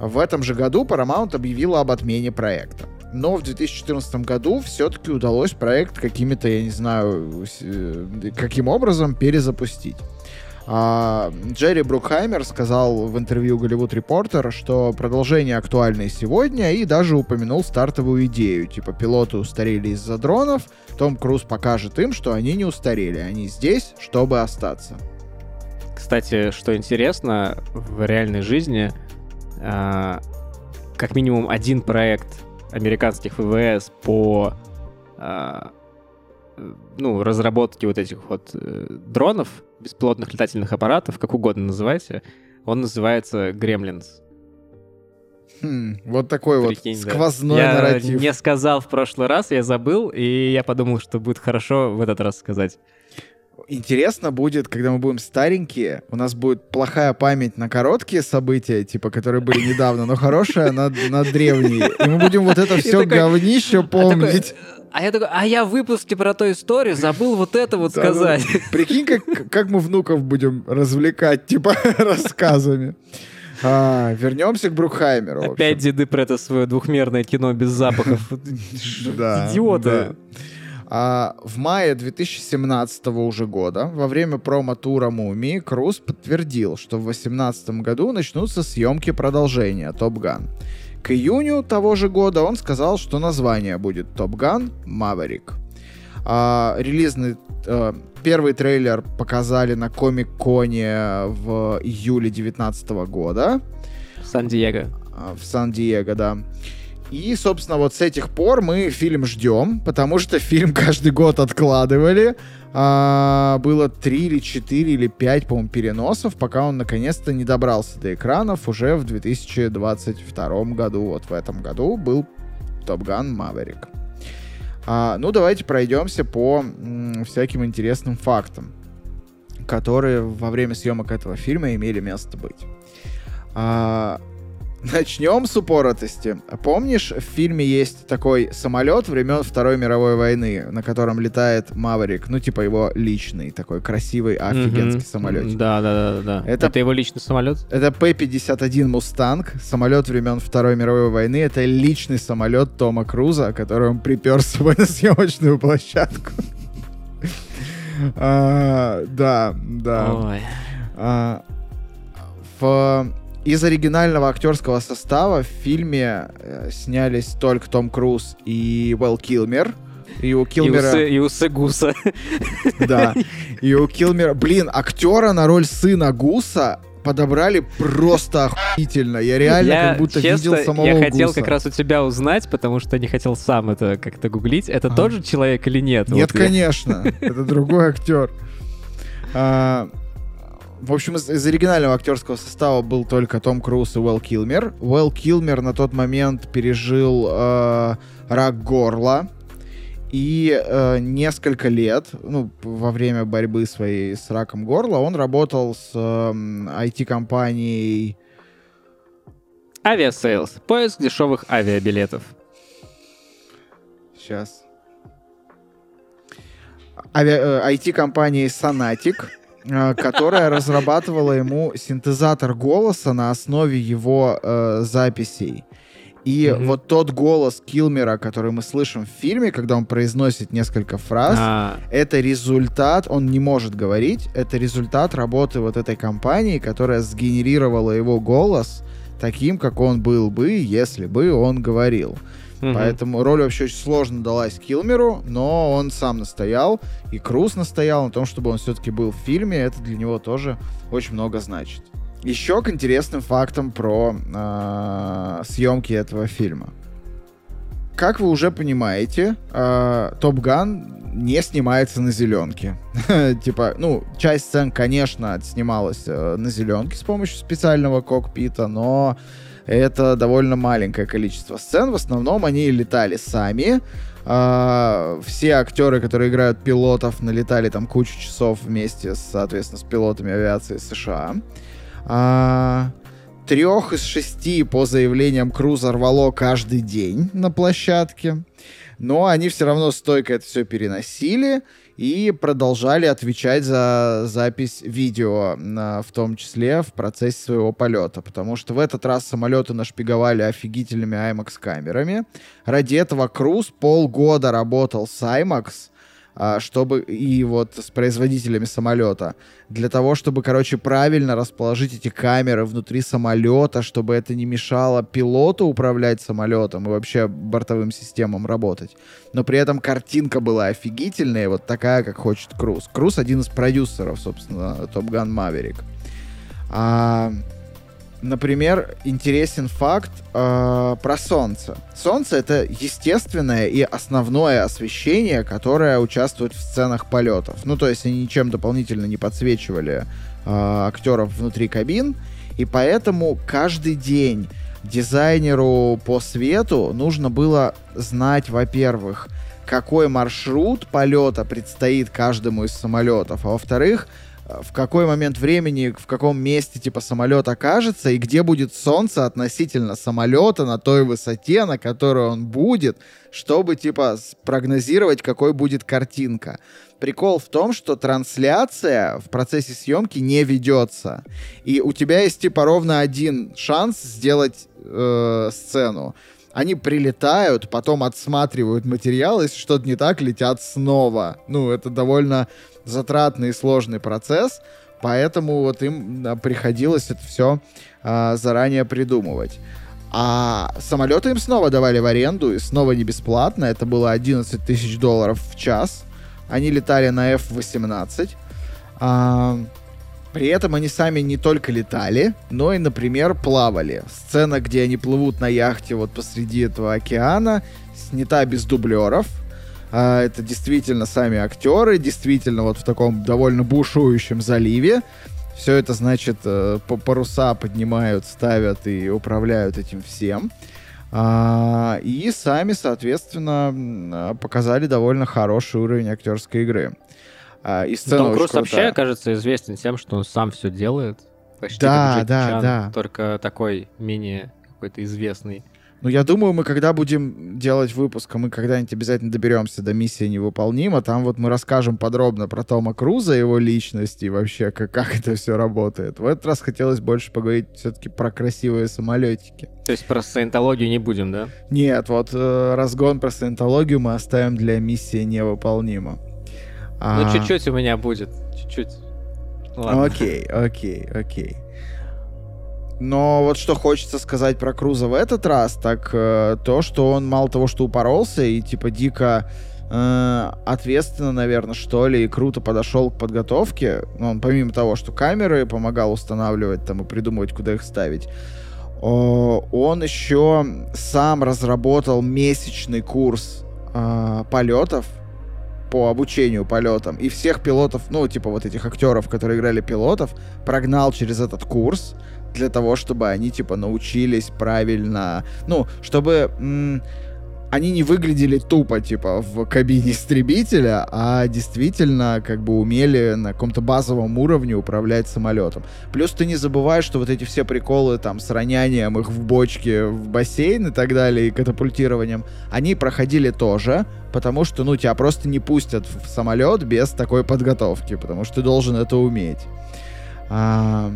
В этом же году Paramount объявила об отмене проекта. Но в 2014 году все-таки удалось проект какими-то, я не знаю, э, каким образом перезапустить. А, Джерри Брукхаймер сказал в интервью Голливуд Репортер, что продолжение актуально и сегодня, и даже упомянул стартовую идею. Типа, пилоты устарели из-за дронов, Том Круз покажет им, что они не устарели, они здесь, чтобы остаться. Кстати, что интересно, в реальной жизни а, как минимум один проект американских ВВС по а, ну, разработке вот этих вот э, дронов, беспилотных летательных аппаратов, как угодно называйте, он называется Гремлинс. Хм, вот такой Прикинь, вот сквозной да. я нарратив. не сказал в прошлый раз, я забыл, и я подумал, что будет хорошо в этот раз сказать. Интересно будет, когда мы будем старенькие, у нас будет плохая память на короткие события, типа, которые были недавно, но хорошая на, на древние. И мы будем вот это все говнище помнить. А я такой, а я в выпуске про ту историю забыл вот это вот да, сказать. Ну, прикинь, как, как мы внуков будем развлекать, типа, рассказами. А, вернемся к Брукхаймеру. Опять деды про это свое двухмерное кино без запахов. Идиоты. А в мае 2017 уже года, во время промо-тура «Мумии», Круз подтвердил, что в 2018 году начнутся съемки продолжения «Топ Ган». К июню того же года он сказал, что название будет Top Gun Maverick. А, релизный а, первый трейлер показали на Комик-Коне в июле 2019 года. В Сан-Диего. А, в Сан-Диего, да. И, собственно, вот с этих пор мы фильм ждем, потому что фильм каждый год откладывали. А, было три или четыре или пять, по-моему, переносов, пока он наконец-то не добрался до экранов уже в 2022 году. Вот в этом году был Gun Maverick. А, ну, давайте пройдемся по м, всяким интересным фактам, которые во время съемок этого фильма имели место быть. А, Начнем с упоротости. Помнишь, в фильме есть такой самолет времен Второй мировой войны, на котором летает Маврик, ну типа его личный, такой красивый, офигенский mm-hmm. самолет. Да, да, да, да. Это, это его личный самолет? Это П-51 Мустанг, самолет времен Второй мировой войны. Это личный самолет Тома Круза, который он припер с собой на съемочную площадку. А, да, да. А, в из оригинального актерского состава в фильме э, снялись только Том Круз и Уэлл Килмер. И у Килмера... И у, Сы, Гуса. Да. И у Килмера... Блин, актера на роль сына Гуса подобрали просто охуительно. Я реально Я, как будто честно, видел самого Я хотел Гуса. как раз у тебя узнать, потому что не хотел сам это как-то гуглить. Это А. тот же человек или нет? Нет, Вот конечно. Это другой актер. В общем, из, из оригинального актерского состава был только Том Круз и Вэл Килмер. Вэл Килмер на тот момент пережил э, рак горла. И э, несколько лет, ну, во время борьбы своей с раком горла, он работал с эм, IT-компанией Авиасейлс. Поиск дешевых авиабилетов. Сейчас. Авиа- э, IT-компании Sonatic, э, которая разрабатывала ему синтезатор голоса на основе его э, записей. И Мгм. вот тот голос Килмера, который мы слышим в фильме, когда он произносит несколько фраз, А, это результат, он не может говорить, это результат работы вот этой компании, которая сгенерировала его голос таким, как он был бы, если бы он говорил. Мгм. Поэтому роль вообще очень сложно далась Килмеру, но он сам настоял, и Круз настоял на том, чтобы он все-таки был в фильме. Это для него тоже очень много значит. Еще к интересным фактам про э, съемки этого фильма. Как вы уже понимаете, Топ Ган не снимается на зеленке. Типа, ну, часть сцен, конечно, снималась э, на зеленке с помощью специального кокпита, но это довольно маленькое количество сцен. В основном они летали сами. А, все актеры, которые играют пилотов, налетали там кучу часов вместе, соответственно, с пилотами авиации США. А, трех из шести по заявлениям Круза рвало каждый день на площадке. Но они все равно стойко это все переносили и продолжали отвечать за запись видео, а, в том числе в процессе своего полета. Потому что в этот раз самолеты нашпиговали офигительными IMAX-камерами. Ради этого Круз полгода работал с IMAX, чтобы и вот с производителями самолета для того, чтобы, короче, правильно расположить эти камеры внутри самолета, чтобы это не мешало пилоту управлять самолетом и вообще бортовым системам работать. Но при этом картинка была офигительная, вот такая, как хочет Круз. Круз один из продюсеров, собственно, Top Gun Maverick. А, например, интересен факт э, про Солнце. Солнце это естественное и основное освещение, которое участвует в сценах полетов. Ну, то есть они ничем дополнительно не подсвечивали э, актеров внутри кабин, и поэтому каждый день дизайнеру по свету нужно было знать, во-первых, какой маршрут полета предстоит каждому из самолетов, а во-вторых, в какой момент времени, в каком месте типа самолет окажется и где будет солнце относительно самолета на той высоте, на которой он будет, чтобы типа спрогнозировать, какой будет картинка. Прикол в том, что трансляция в процессе съемки не ведется. И у тебя есть типа ровно один шанс сделать э, сцену. Они прилетают, потом отсматривают материал, если что-то не так, летят снова. Ну, это довольно затратный и сложный процесс, поэтому вот им а, приходилось это все заранее придумывать. А самолеты им снова давали в аренду, и снова не бесплатно. Это было 11 тысяч долларов в час. Они летали на F-18. А, при этом они сами не только летали, но и, например, плавали. Сцена, где они плывут на яхте вот посреди этого океана, снята без дублеров. А, это действительно сами актеры, действительно вот в таком довольно бушующем заливе. Все это, значит, э, паруса поднимают, ставят и управляют этим всем. А, и сами, соответственно, а, показали довольно хороший уровень актерской игры. А, и сцена Том Круз вообще, кажется, известен тем, что он сам все делает. Почти Да, как да, Чан, да. Только такой менее какой-то известный. Ну, я думаю, мы когда будем делать выпуск, а мы когда-нибудь обязательно доберемся до миссии невыполнима, там вот мы расскажем подробно про Тома Круза, его личность и вообще, как, как это все работает. В этот раз хотелось больше поговорить все-таки про красивые самолетики. То есть про саентологию не будем, да? Нет, вот э, разгон про саентологию мы оставим для миссии невыполнима. Ну, А, чуть-чуть у меня будет. Чуть-чуть. Ладно. Окей, окей, окей. Но вот что хочется сказать про Круза в этот раз, так э, то, что он мало того, что упоролся и типа дико э, ответственно, наверное, что ли, и круто подошел к подготовке. Ну, он помимо того, что камеры помогал устанавливать там и придумывать, куда их ставить, он еще сам разработал месячный курс э, полетов по обучению полетам. И всех пилотов, ну, типа вот этих актеров, которые играли пилотов, прогнал через этот курс для того, чтобы они, типа, научились правильно... Ну, чтобы... Они не выглядели тупо, типа, в кабине истребителя, а действительно, как бы, умели на каком-то базовом уровне управлять самолетом. Плюс ты не забываешь, что вот эти все приколы, там, с ронянием их в бочке в бассейн и так далее, и катапультированием, они проходили тоже, потому что, ну, тебя просто не пустят в самолет без такой подготовки, потому что ты должен это уметь. А,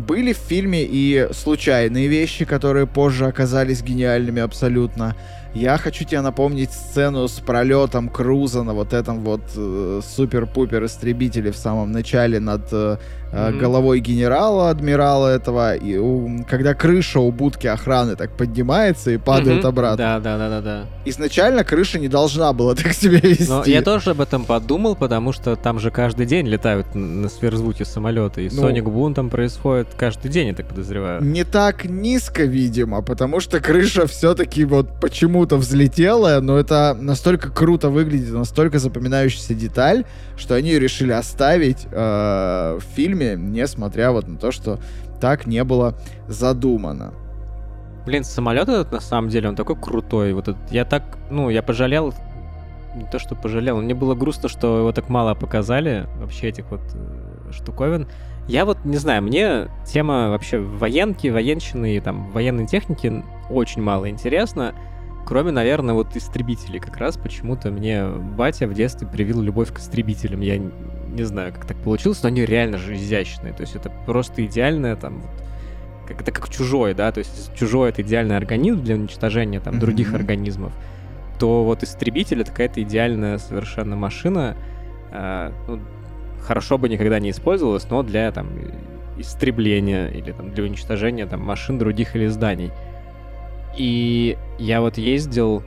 были в фильме и случайные вещи, которые позже оказались гениальными абсолютно. Я хочу тебе напомнить сцену с пролетом Круза на вот этом вот э, супер-пупер истребителе в самом начале над э, mm-hmm. головой генерала, адмирала этого, и у, когда крыша у будки охраны так поднимается и падает mm-hmm. обратно. Да, да, да, да, да. Изначально крыша не должна была так себя вести. Но я тоже об этом подумал, потому что там же каждый день летают на сверхзвуке самолеты, и ну, Sonic Boom там происходит каждый день, я так подозреваю. Не так низко, видимо, потому что крыша все-таки вот почему-то взлетела, но это настолько круто выглядит, настолько запоминающаяся деталь, что они решили оставить э, в фильме фильме, несмотря вот на то, что так не было задумано. Блин, самолет этот на самом деле, он такой крутой. Вот этот, я так, ну, я пожалел, не то что пожалел, мне было грустно, что его так мало показали, вообще этих вот э, штуковин. Я вот не знаю, мне тема вообще военки, военщины и там военной техники очень мало интересна. Кроме, наверное, вот истребителей. Как раз почему-то мне батя в детстве привил любовь к истребителям. Я не знаю, как так получилось, но они реально же изящные. То есть это просто идеальное там как, это как чужой, да, то есть чужой это идеальный организм для уничтожения там mm-hmm. других организмов, то вот истребитель это какая-то идеальная совершенно машина. Э, ну, хорошо бы никогда не использовалась, но для там истребления или там для уничтожения там машин других или зданий. И я вот ездил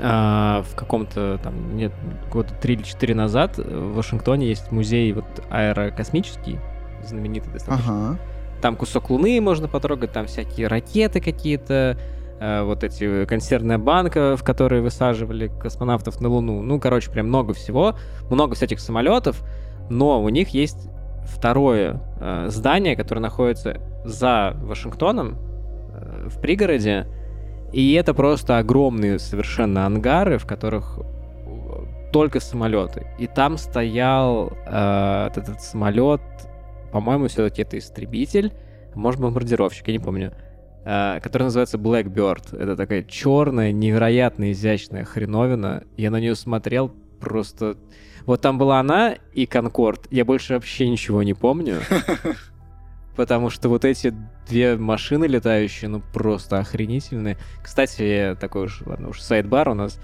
а, в каком-то там, нет, года 3 или 4 назад в Вашингтоне есть музей вот аэрокосмический, знаменитый достаточно. Ага. Там кусок Луны можно потрогать, там всякие ракеты какие-то, э, вот эти консервная банка, в которые высаживали космонавтов на Луну. Ну, короче, прям много всего, много всяких самолетов, но у них есть второе э, здание, которое находится за Вашингтоном, э, в пригороде, и это просто огромные совершенно ангары, в которых только самолеты. И там стоял э, этот самолет, по-моему, все-таки это истребитель, может, бомбардировщик, я не помню, э, который называется Blackbird. Это такая черная, невероятно изящная хреновина. Я на нее смотрел просто... Вот там была она и Конкорд. Я больше вообще ничего не помню. потому что вот эти две машины летающие, ну, просто охренительные. Кстати, такой уж, ладно, уж сайт-бар у нас.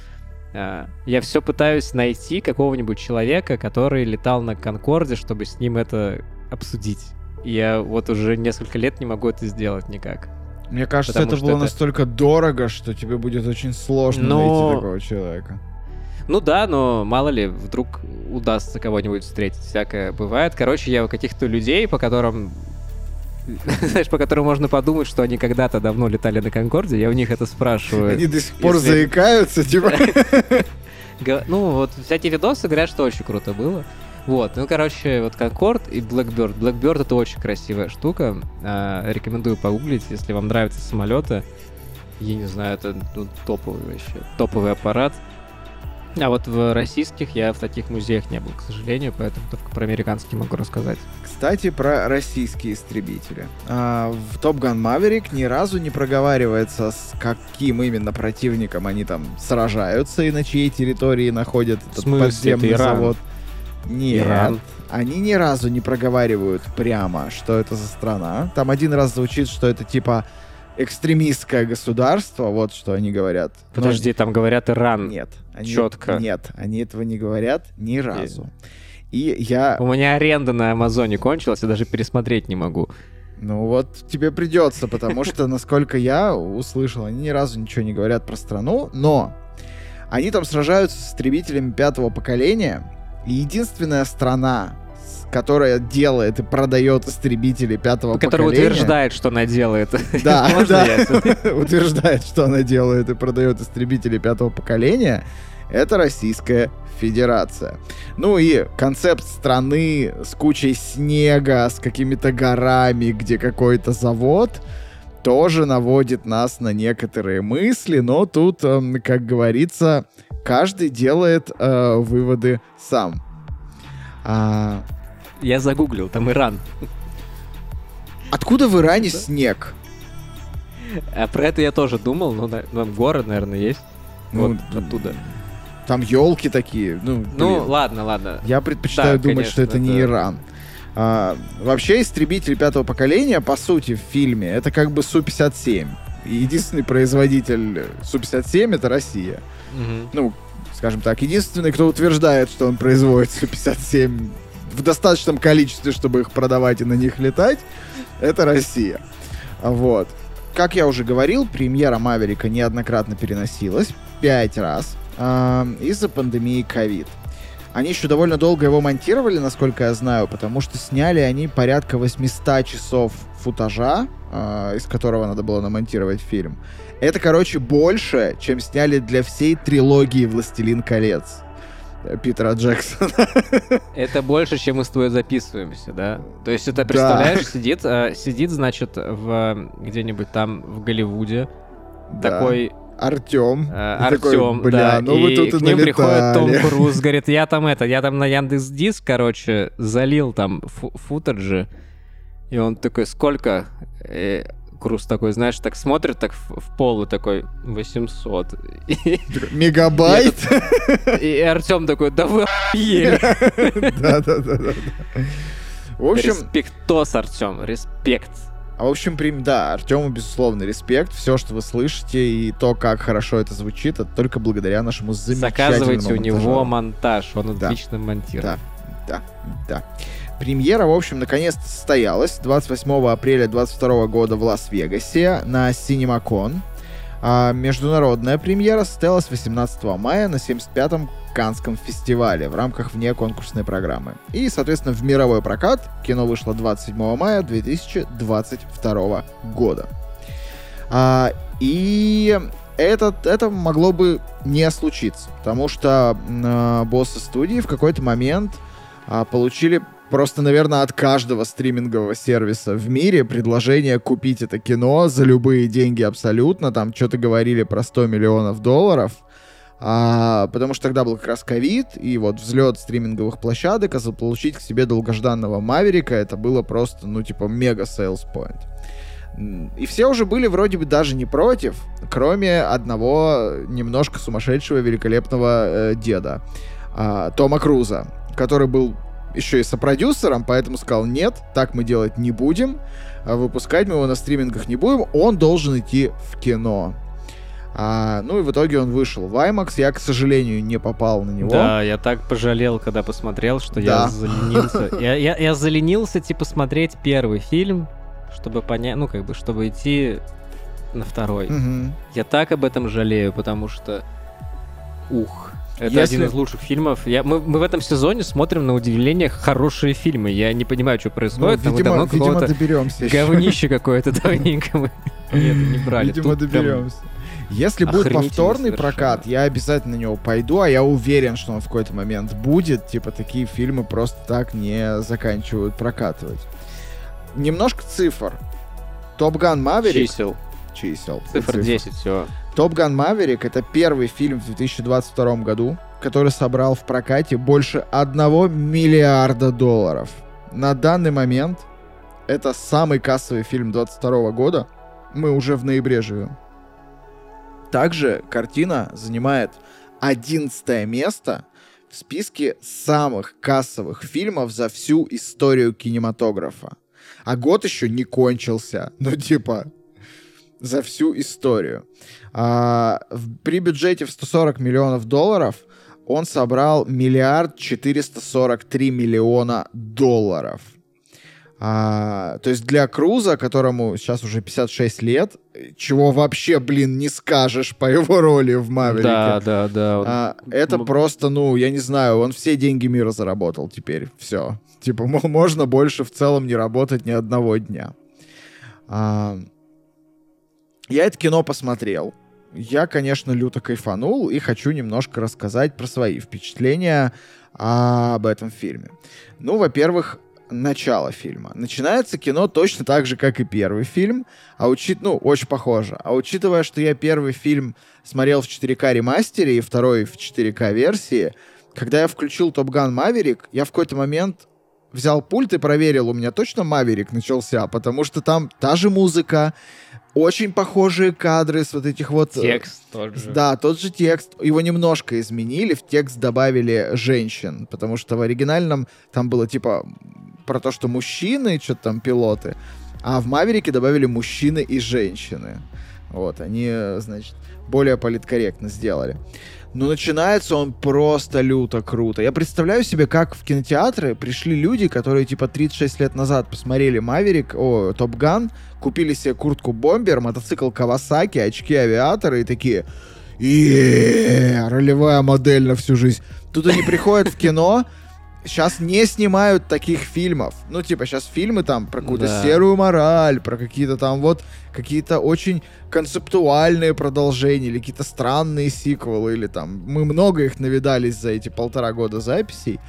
А, я все пытаюсь найти какого-нибудь человека, который летал на Конкорде, чтобы с ним это обсудить. Я вот уже несколько лет не могу это сделать никак. Мне кажется, это было это... настолько дорого, что тебе будет очень сложно но... найти такого человека. Ну да, но мало ли, вдруг удастся кого-нибудь встретить. Всякое бывает. Короче, я у каких-то людей, по которым знаешь, по которым можно подумать, что они когда-то давно летали на Конкорде, я у них это спрашиваю. Они до сих пор если... заикаются, типа. Ну, вот всякие видосы говорят, что очень круто было. Вот, ну, короче, вот Конкорд и Blackbird. Blackbird это очень красивая штука. А, рекомендую погуглить, если вам нравятся самолеты. Я не знаю, это ну, топовый вообще, топовый аппарат. А вот в российских я в таких музеях не был, к сожалению, поэтому только про американские могу рассказать. Кстати, про российские истребители. А, в Top Gun Maverick ни разу не проговаривается, с каким именно противником они там сражаются и на чьей территории находят этот смысле, подземный это Иран? завод. Нет, Иран. они ни разу не проговаривают прямо, что это за страна. Там один раз звучит, что это типа экстремистское государство, вот что они говорят. Подожди, Но... там говорят Иран. Нет. Они... Четко. Нет, они этого не говорят ни разу. И я... У меня аренда на Амазоне кончилась, я даже пересмотреть не могу. Ну вот тебе придется, потому что, насколько я услышал, они ни разу ничего не говорят про страну, но Они там сражаются с истребителями пятого поколения, и единственная страна, которая делает и продает истребители пятого Которая поколения... утверждает, что она делает. Да, да. утверждает, что она делает и продает истребители пятого поколения, это Российская Федерация. Ну и концепт страны с кучей снега, с какими-то горами, где какой-то завод, тоже наводит нас на некоторые мысли, но тут, эм, как говорится, каждый делает э, выводы сам. А, Я загуглил, там Иран. откуда в Иране снег? А про это я тоже думал, но там горы, наверное, есть. Ну, Вот оттуда. Там елки такие. Ну, Ну, блин. ладно, ладно. Я предпочитаю Да, думать, что это конечно, не это- Иран. А, вообще, истребитель пятого поколения, по сути, в фильме, это как бы Су-57. И единственный производитель Су-57 это Россия. Мгм. Ну, скажем так, единственный, кто утверждает, что он производит Су-57 в достаточном количестве, чтобы их продавать и на них летать, это Россия. Вот. Как я уже говорил, премьера Маверика неоднократно переносилась, пять раз, а, из-за пандемии ковид. Они еще довольно долго его монтировали, насколько я знаю, потому что сняли они порядка 800 часов футажа, а, из которого надо было намонтировать фильм. Это, короче, больше, чем сняли для всей трилогии «Властелин колец» э, Питера Джексона. Это больше, чем мы с тобой записываемся, да? То есть это, представляешь, сидит, э, сидит, значит, в э, где-нибудь там в Голливуде Да. такой Артем. э, И такой, Артем, «Бля, да, ну вы и тут и к ним приходит Том налетали». Круз, говорит, я там это, я там на Яндекс Диск, короче, залил там фу- и он такой, сколько? Круз такой, знаешь, так смотрит так в, в пол и такой, 800. И, Мегабайт? и Артем такой, да вы охуели. Да-да-да. В общем, Респектос, Артем, респект. а в общем, да, Артему, безусловно, респект. Все, что вы слышите, и то, как хорошо это звучит, это только благодаря нашему замечательному Заказывайте у него монтаж, он Да. отлично монтирует. Да, да. Премьера, в общем, наконец-то состоялась 28 апреля 22 года в Лас-Вегасе на CinemaCon. А международная премьера состоялась 18 мая на 75-м Канском фестивале в рамках внеконкурсной программы. И, соответственно, в мировой прокат кино вышло 27 мая 2022 года. А, и это, это могло бы не случиться, потому что а, боссы студии в какой-то момент а, получили просто, наверное, от каждого стримингового сервиса в мире предложение купить это кино за любые деньги абсолютно. Там что-то говорили про 100 миллионов долларов. А, потому что тогда был как раз ковид, и вот взлет стриминговых площадок, а заполучить к себе долгожданного Маверика, это было просто, ну, типа, мега sales point. И все уже были вроде бы даже не против, кроме одного немножко сумасшедшего великолепного э, деда, а, Тома Круза, который был еще и сопродюсером, поэтому сказал, нет, так мы делать не будем, а выпускать мы его на стримингах не будем, он должен идти в кино. А, ну и в итоге он вышел в IMAX, я, к сожалению, не попал на него. Да, я так пожалел, когда посмотрел, что Да. я заленился. Я, я, я заленился, типа, смотреть первый фильм, чтобы понять, ну, как бы, чтобы идти на второй. Мгм. Я так об этом жалею, потому что... Ух. Это Если- один из лучших фильмов. Я, мы, мы в этом сезоне смотрим на удивление хорошие фильмы. Я не понимаю, что Ну, происходит. Мы видимо, давно видимо, доберемся. говнище какое-то давненько мы нет, не брали. Видимо, Тут прям доберемся. Если будет повторный совершенно. прокат, я обязательно на него пойду, а я уверен, что он в какой-то момент будет. Типа, такие фильмы просто так не заканчивают прокатывать. Немножко цифр. Топ Ган Маверик. чисел. Чисел. Цифр 10, все. Топ Ган Маверик это первый фильм в 2022 году, который собрал в прокате больше 1 миллиарда долларов. На данный момент это самый кассовый фильм 2022 года. Мы уже в ноябре живем. Также картина занимает 11 место в списке самых кассовых фильмов за всю историю кинематографа. А год еще не кончился. Ну, типа, за всю историю. А, в- при бюджете в 140 миллионов долларов он собрал миллиард 443 миллиона долларов. А, то есть для Круза, которому сейчас уже 56 лет, чего вообще, блин, не скажешь по его роли в Маверике. Да, да, да. Он... А, это просто, ну, я не знаю, он все деньги мира заработал теперь. Все. Типа, можно больше в целом не работать ни одного дня. А, я это кино посмотрел. Я, конечно, люто кайфанул и хочу немножко рассказать про свои впечатления об этом фильме. Ну, во-первых, начало фильма. Начинается кино точно так же, как и первый фильм, а учит, ну, очень похоже. А учитывая, что я первый фильм смотрел в 4К ремастере и второй в 4К версии, когда я включил Топ Ган Маверик, я в какой-то момент взял пульт и проверил, у меня точно Маверик начался, потому что там та же музыка, очень похожие кадры с вот этих вот... Э, текст тот же. Да, тот же текст. Его немножко изменили, в текст добавили женщин, потому что в оригинальном там было типа про то, что мужчины, что-то там пилоты, а в Маверике добавили мужчины и женщины. Вот, они, значит, более политкорректно сделали. Но начинается он просто люто круто. Я представляю себе, как в кинотеатры пришли люди, которые типа 36 лет назад посмотрели Маверик, о, Топ Ган, купили себе куртку Бомбер, мотоцикл Кавасаки, очки авиатора и такие и ролевая модель на всю жизнь. Тут они приходят в кино, сейчас не снимают таких фильмов. Ну, типа, сейчас фильмы там про какую-то да. серую мораль, про какие-то там вот, какие-то очень концептуальные продолжения, или какие-то странные сиквелы, или там, мы много их навидались за эти полтора года записей.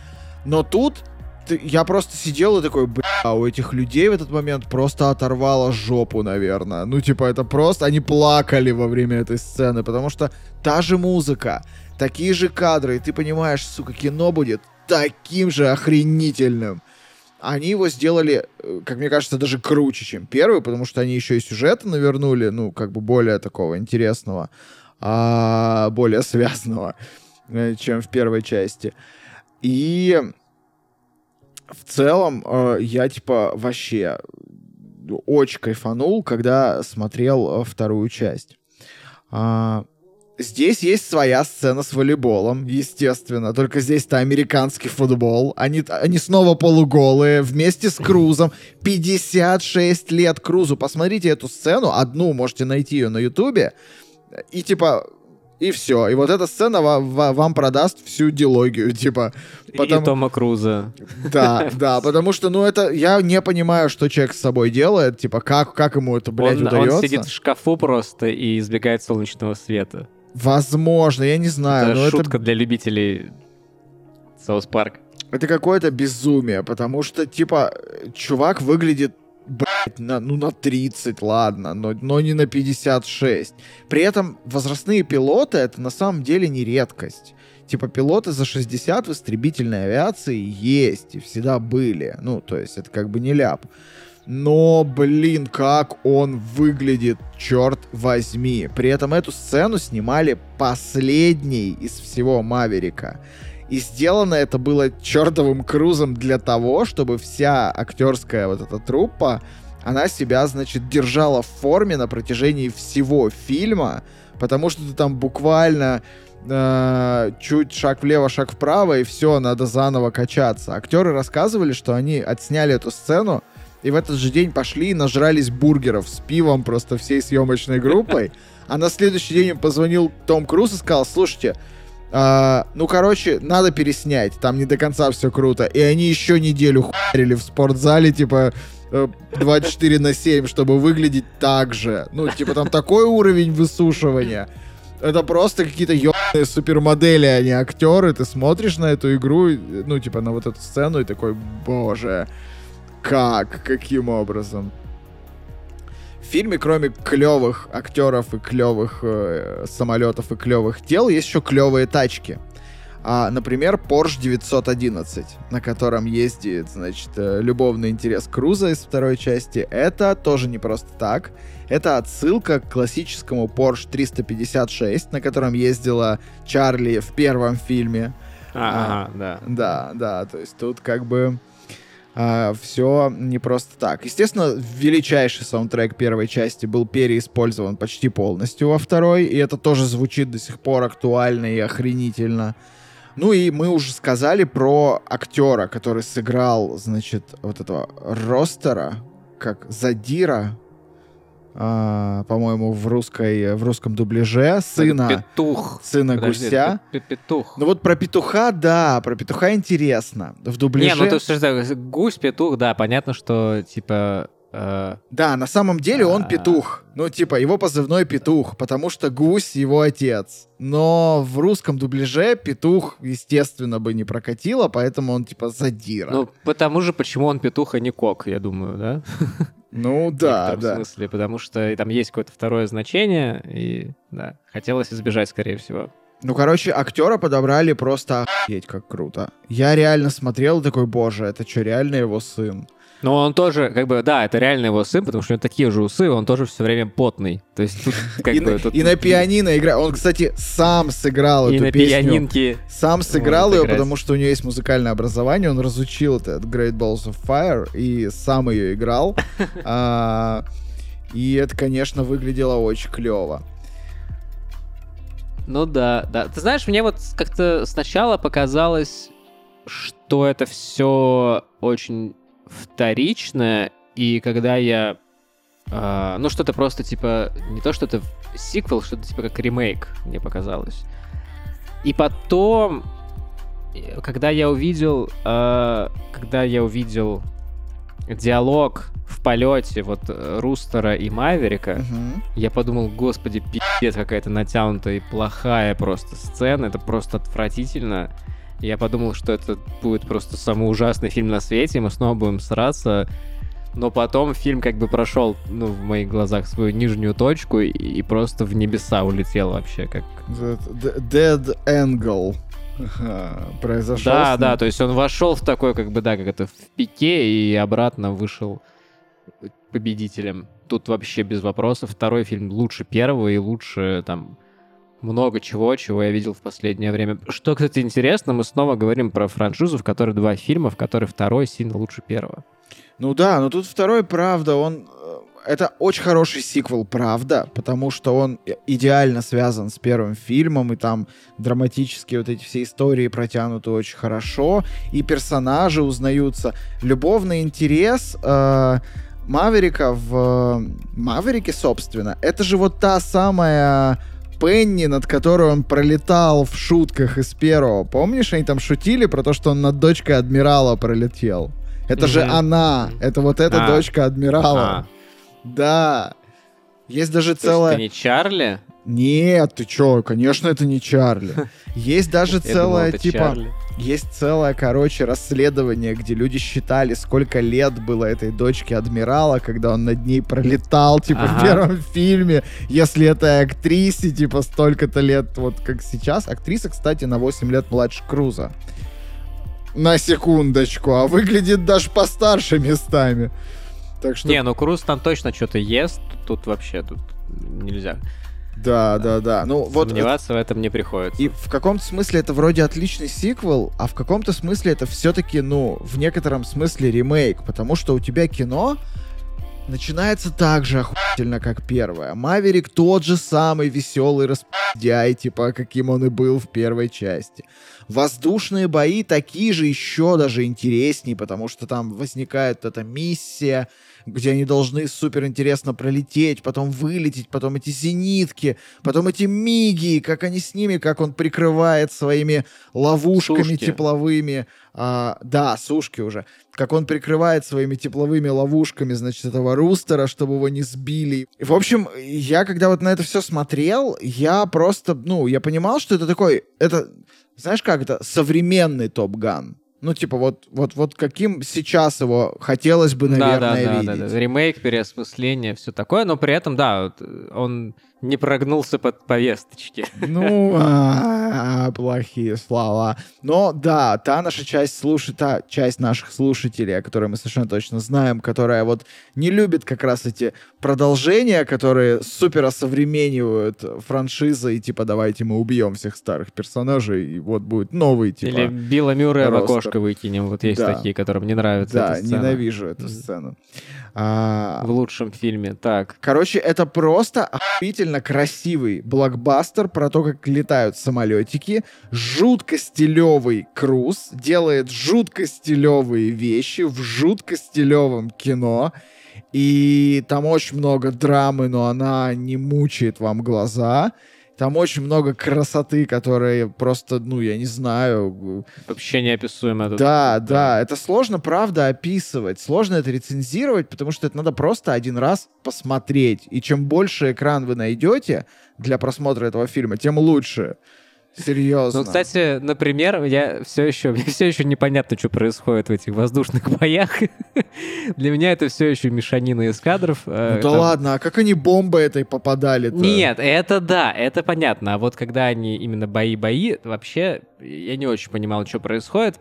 Но тут ты, я просто сидел и такой, бля, у этих людей в этот момент просто оторвало жопу, наверное. Ну, типа, это просто, они плакали во время этой сцены, потому что та же музыка, такие же кадры, и ты понимаешь, сука, кино будет таким же охренительным. Они его сделали, э, как мне кажется, даже круче, чем первый, потому что они еще и сюжета навернули, ну, как бы более такого интересного, а, более связанного, э, чем в первой части. И в целом э, я, типа, вообще очень кайфанул, когда смотрел вторую часть. А, Здесь есть своя сцена с волейболом, естественно. Только здесь-то американский футбол. Они, они снова полуголые, вместе с Крузом. 56 лет Крузу. Посмотрите эту сцену. Одну можете найти ее на Ютубе. И типа, и все. И вот эта сцена вам, вам продаст всю дилогию, типа. Потому... И Тома Круза. Да, да, потому что, ну, это... Я не понимаю, что человек с собой делает, типа, как, как ему это, блядь, он, удается. Он сидит в шкафу просто и избегает солнечного света. Возможно, я не знаю. Это шутка это... для любителей Соус Парк. Это какое-то безумие, потому что, типа, чувак выглядит блять, на, ну на 30, ладно, но, но не на 56. При этом возрастные пилоты это на самом деле не редкость. Типа пилоты за 60 в истребительной авиации есть и всегда были. Ну, то есть это как бы не ляп. Но, блин, как он выглядит, черт возьми. При этом эту сцену снимали последней из всего Маверика. И сделано это было чертовым крузом для того, чтобы вся актерская вот эта труппа, она себя, значит, держала в форме на протяжении всего фильма, потому что ты там буквально э, чуть шаг влево, шаг вправо, и все, надо заново качаться. Актеры рассказывали, что они отсняли эту сцену, и в этот же день пошли и нажрались бургеров с пивом просто всей съемочной группой. А на следующий день им позвонил Том Круз и сказал, слушайте, а, ну, короче, надо переснять, там не до конца все круто. И они еще неделю хуярили в спортзале, типа, 24 э, на 7, чтобы выглядеть так же. Ну, типа, там такой уровень высушивания. Это просто какие-то ебаные супермодели, а не актеры. Ты смотришь на эту игру, ну, типа, на вот эту сцену и такой, боже, как? Каким образом? В фильме, кроме клевых актеров и клевых э, самолетов и клевых тел, есть еще клевые тачки. А, например, Porsche 911, на котором ездит, значит, э, любовный интерес Круза из второй части. Это тоже не просто так. Это отсылка к классическому Porsche 356, на котором ездила Чарли в первом фильме. А, а да. Да, да, то есть тут как бы а, все не просто так. Естественно, величайший саундтрек первой части был переиспользован почти полностью во второй, и это тоже звучит до сих пор актуально и охренительно. Ну и мы уже сказали про актера, который сыграл, значит, вот этого ростера, как Задира, а, по-моему, в русской в русском дубляже сына Петух. сына Подожди, гуся. п- п- Петух. Ну вот про петуха, да, про петуха интересно. В дубляже. Не, ну то что, гусь, петух, да, понятно, что типа. э, Да, на самом деле он А. петух. Ну, типа, его позывной петух, потому что гусь его отец. Но в русском дубляже петух, естественно, бы не прокатило, поэтому он, типа, задира. ну, потому же, почему он петух, а не кок, я думаю, да? Ну, В да, да. смысле, потому что там есть какое-то второе значение, и, да, хотелось избежать, скорее всего. Ну, короче, актера подобрали просто охуеть, как круто. Я реально смотрел такой, боже, это что, реально его сын? Но он тоже, как бы, да, это реально его сын, потому что у него такие же усы, он тоже все время потный. То есть тут как и, бы... тут- и на пианино играет. Он, кстати, сам сыграл и эту на песню. пианинке. Сам сыграл ее, играть. потому что у него есть музыкальное образование, он разучил этот Great Balls of Fire и сам ее играл. А, И это, конечно, выглядело очень клево. Ну да, да. Ты знаешь, мне вот как-то сначала показалось, что это все очень вторично, и когда я... а, ну, что-то просто типа... Не то, что это сиквел, что-то типа как ремейк, мне показалось. И потом, э, когда я увидел... а, когда я увидел диалог в полете вот э, Рустера и Маверика, Мгм. я подумал, господи, пиздец, какая-то натянутая и плохая просто сцена, это просто отвратительно. Я подумал, что это будет просто самый ужасный фильм на свете, мы снова будем сраться. Но потом фильм как бы прошел, ну, в моих глазах свою нижнюю точку и, и просто в небеса улетел вообще, как... Dead Angle произошел. да, да, то есть он вошел в такой, как бы, да, как это, в пике и обратно вышел победителем. Тут вообще без вопросов. Второй фильм лучше первого и лучше там много чего, чего я видел в последнее время. Что, кстати, интересно, мы снова говорим про франшизу, в которой два фильма, в которой второй сильно лучше первого. Ну да, но тут второй, правда, он... э, Это очень хороший сиквел, правда, потому что он идеально связан с первым фильмом, и там драматические вот эти все истории протянуты очень хорошо, и персонажи узнаются. Любовный интерес э, Маверика в э, Маверике, собственно, это же вот та самая Пенни, над которой он пролетал в шутках из первого. Помнишь, они там шутили про то, что он над дочкой адмирала пролетел? Это же Мгм. она, это вот эта А. дочка адмирала. А, Да. Есть даже то есть целая... это не Чарли? Нет, ты чё, конечно, это не Чарли. Есть даже Я думал, целое, это типа, есть целое, короче, расследование, где люди считали, сколько лет было этой дочке адмирала, когда он над ней пролетал, типа, в Ага. первом фильме. Если это актрисе, типа, столько-то лет, вот как сейчас. Актриса, кстати, на 8 лет младше Круза. На секундочку, а выглядит даже постарше местами. Так что, Не, ну Круз там точно что-то ест, тут вообще тут нельзя да, да, да. Ну, вот сомневаться в этом не приходится. И в каком-то смысле это вроде отличный сиквел, а в каком-то смысле это все-таки, ну, в некотором смысле ремейк, потому что у тебя кино начинается так же охуительно, как первое. Маверик тот же самый веселый распидяй, типа, каким он и был в первой части. Воздушные бои такие же еще даже интереснее, потому что там возникает эта миссия, где они должны супер интересно пролететь, потом вылететь, потом эти зенитки, потом эти миги, как они с ними, как он прикрывает своими ловушками Сушки. тепловыми. А, да, сушки уже. Как он прикрывает своими тепловыми ловушками, значит, этого рустера, чтобы его не сбили. В общем, я когда вот на это все смотрел, я просто, ну, я понимал, что это такой, это, знаешь как, это современный Топ Ган. Ну, типа, вот, вот, вот каким сейчас его хотелось бы, наверное, да, да, видеть. да, да. Ремейк, переосмысление, все такое, но при этом, да, он не прогнулся под повесточки. Ну, а, плохие слова. Но да, та наша часть слушай, та часть наших слушателей, о которой мы совершенно точно знаем, которая вот не любит как раз эти продолжения, которые супер осовременивают франшизы и типа давайте мы убьем всех старых персонажей и вот будет новый типа. Или Билла Мюррея в окошко выкинем. Вот есть Да. такие, которым не нравится Да, эта сцена. ненавижу эту сцену. А, В лучшем фильме. Так. Короче, это просто охуительно красивый блокбастер про то, как летают самолетики, жутко стилевый Круз делает жутко стилевые вещи в жутко стилевом кино. И там очень много драмы, но она не мучает вам глаза. Там очень много красоты, которые просто, ну, я не знаю... Вообще неописуемо. Да, да, это сложно, правда, описывать. Сложно это рецензировать, потому что это надо просто один раз посмотреть. И чем больше экран вы найдете для просмотра этого фильма, тем лучше. Серьезно. Ну, кстати, например, я все еще, мне все еще непонятно, что происходит в этих воздушных боях. Для меня это все еще мешанина из кадров. Э, ну да ладно, а как они бомбой этой попадали-то? Нет, это да, это понятно. А вот когда они именно бои-бои, вообще я не очень понимал, что происходит.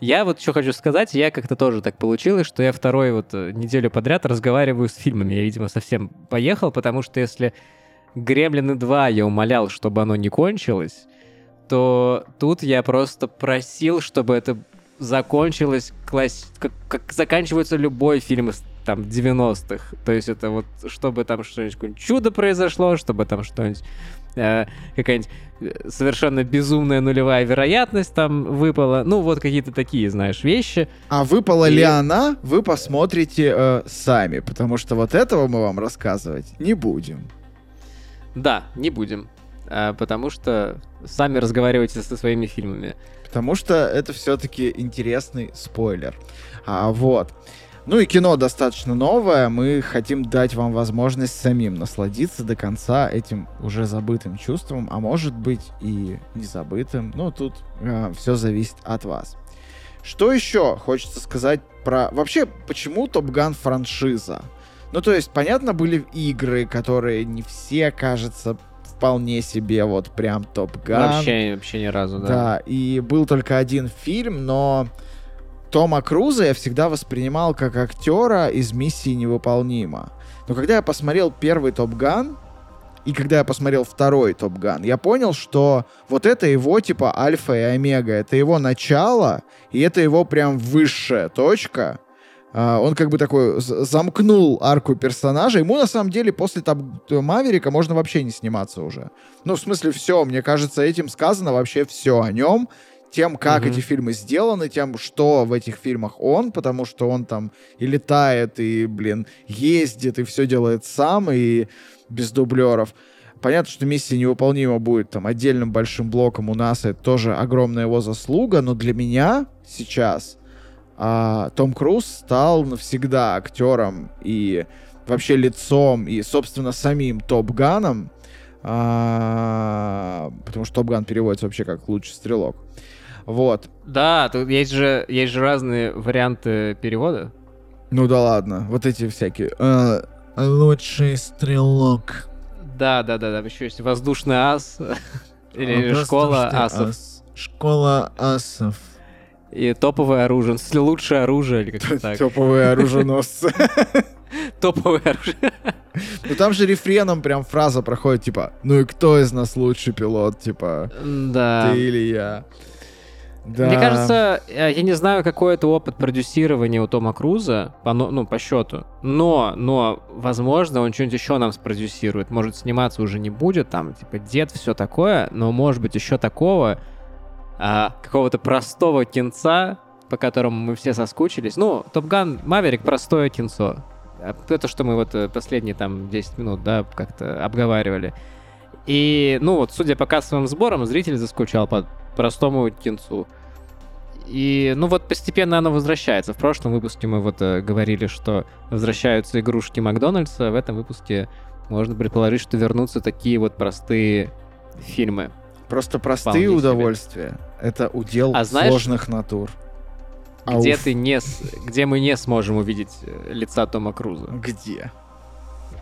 Я вот что хочу сказать, я как-то тоже так получилось, что я второй вот э, неделю подряд разговариваю с фильмами. Я, видимо, совсем поехал, потому что если Гремлины 2 я умолял, чтобы оно не кончилось, то тут я просто просил, чтобы это закончилось класс... как, как заканчивается любой фильм из там 90-х. То есть это вот, чтобы там что-нибудь чудо произошло, чтобы там что-нибудь э, какая-нибудь э, совершенно безумная нулевая вероятность там выпала. Ну, вот какие-то такие, знаешь, вещи. А выпала И... ли она, вы посмотрите э, сами, потому что вот этого мы вам рассказывать не будем. Да, не будем. А, потому что сами разговаривайте со своими фильмами. Потому что это все-таки интересный спойлер. А, вот. Ну и кино достаточно новое. Мы хотим дать вам возможность самим насладиться до конца этим уже забытым чувством, а может быть и не забытым. Ну, тут э, все зависит от вас. Что еще хочется сказать про... Вообще, почему Top Gun франшиза? Ну, то есть, понятно, были игры, которые не все, кажется, вполне себе вот прям Top Gun. Вообще, вообще ни разу, да. Да, и был только один фильм, но Тома Круза я всегда воспринимал как актера из «Миссии невыполнима». Но когда я посмотрел первый Top Gun, и когда я посмотрел второй Топ Ган, я понял, что вот это его типа альфа и омега, это его начало, и это его прям высшая точка, он как бы такой замкнул арку персонажа. Ему на самом деле после там Маверика можно вообще не сниматься уже. Ну, в смысле, все, мне кажется, этим сказано вообще все о нем, тем, как mm-hmm. эти фильмы сделаны, тем, что в этих фильмах он, потому что он там и летает, и, блин, ездит, и все делает сам, и без дублеров. Понятно, что миссия невыполнима будет там отдельным большим блоком у нас, это тоже огромная его заслуга, но для меня сейчас а, Том Круз стал навсегда актером и вообще лицом и, собственно, самим Топ Ганом, а, потому что Топ Ган переводится вообще как лучший стрелок. Вот. Да, тут есть же, есть же разные варианты перевода. Ну да ладно, вот эти всякие. Uh, лучший стрелок. Да, да, да, да. Еще есть воздушный ас. Или школа асов. Школа асов и топовое оружие. Ну, лучшее оружие или как-то так. Топовые оруженосцы. Топовое оружие. Ну там же рефреном прям фраза проходит, типа, ну и кто из нас лучший пилот, типа, да. ты или я. Да. Мне кажется, я не знаю, какой это опыт продюсирования у Тома Круза, по, ну, по счету, но, но, возможно, он что-нибудь еще нам спродюсирует. Может, сниматься уже не будет, там, типа, дед, все такое, но, может быть, еще такого, а, какого-то простого кинца, по которому мы все соскучились. Ну, Топган Маверик простое кинцо. А, это что мы вот э, последние там 10 минут, да, как-то обговаривали. И, ну вот, судя по кассовым сборам, зритель заскучал по простому кинцу. И, ну вот, постепенно оно возвращается. В прошлом выпуске мы вот э, говорили, что возвращаются игрушки Макдональдса. В этом выпуске можно предположить, что вернутся такие вот простые фильмы. Просто простые удовольствия это удел а знаешь, сложных натур. Где Ауф. ты не, где мы не сможем увидеть э, лица Тома Круза? Где?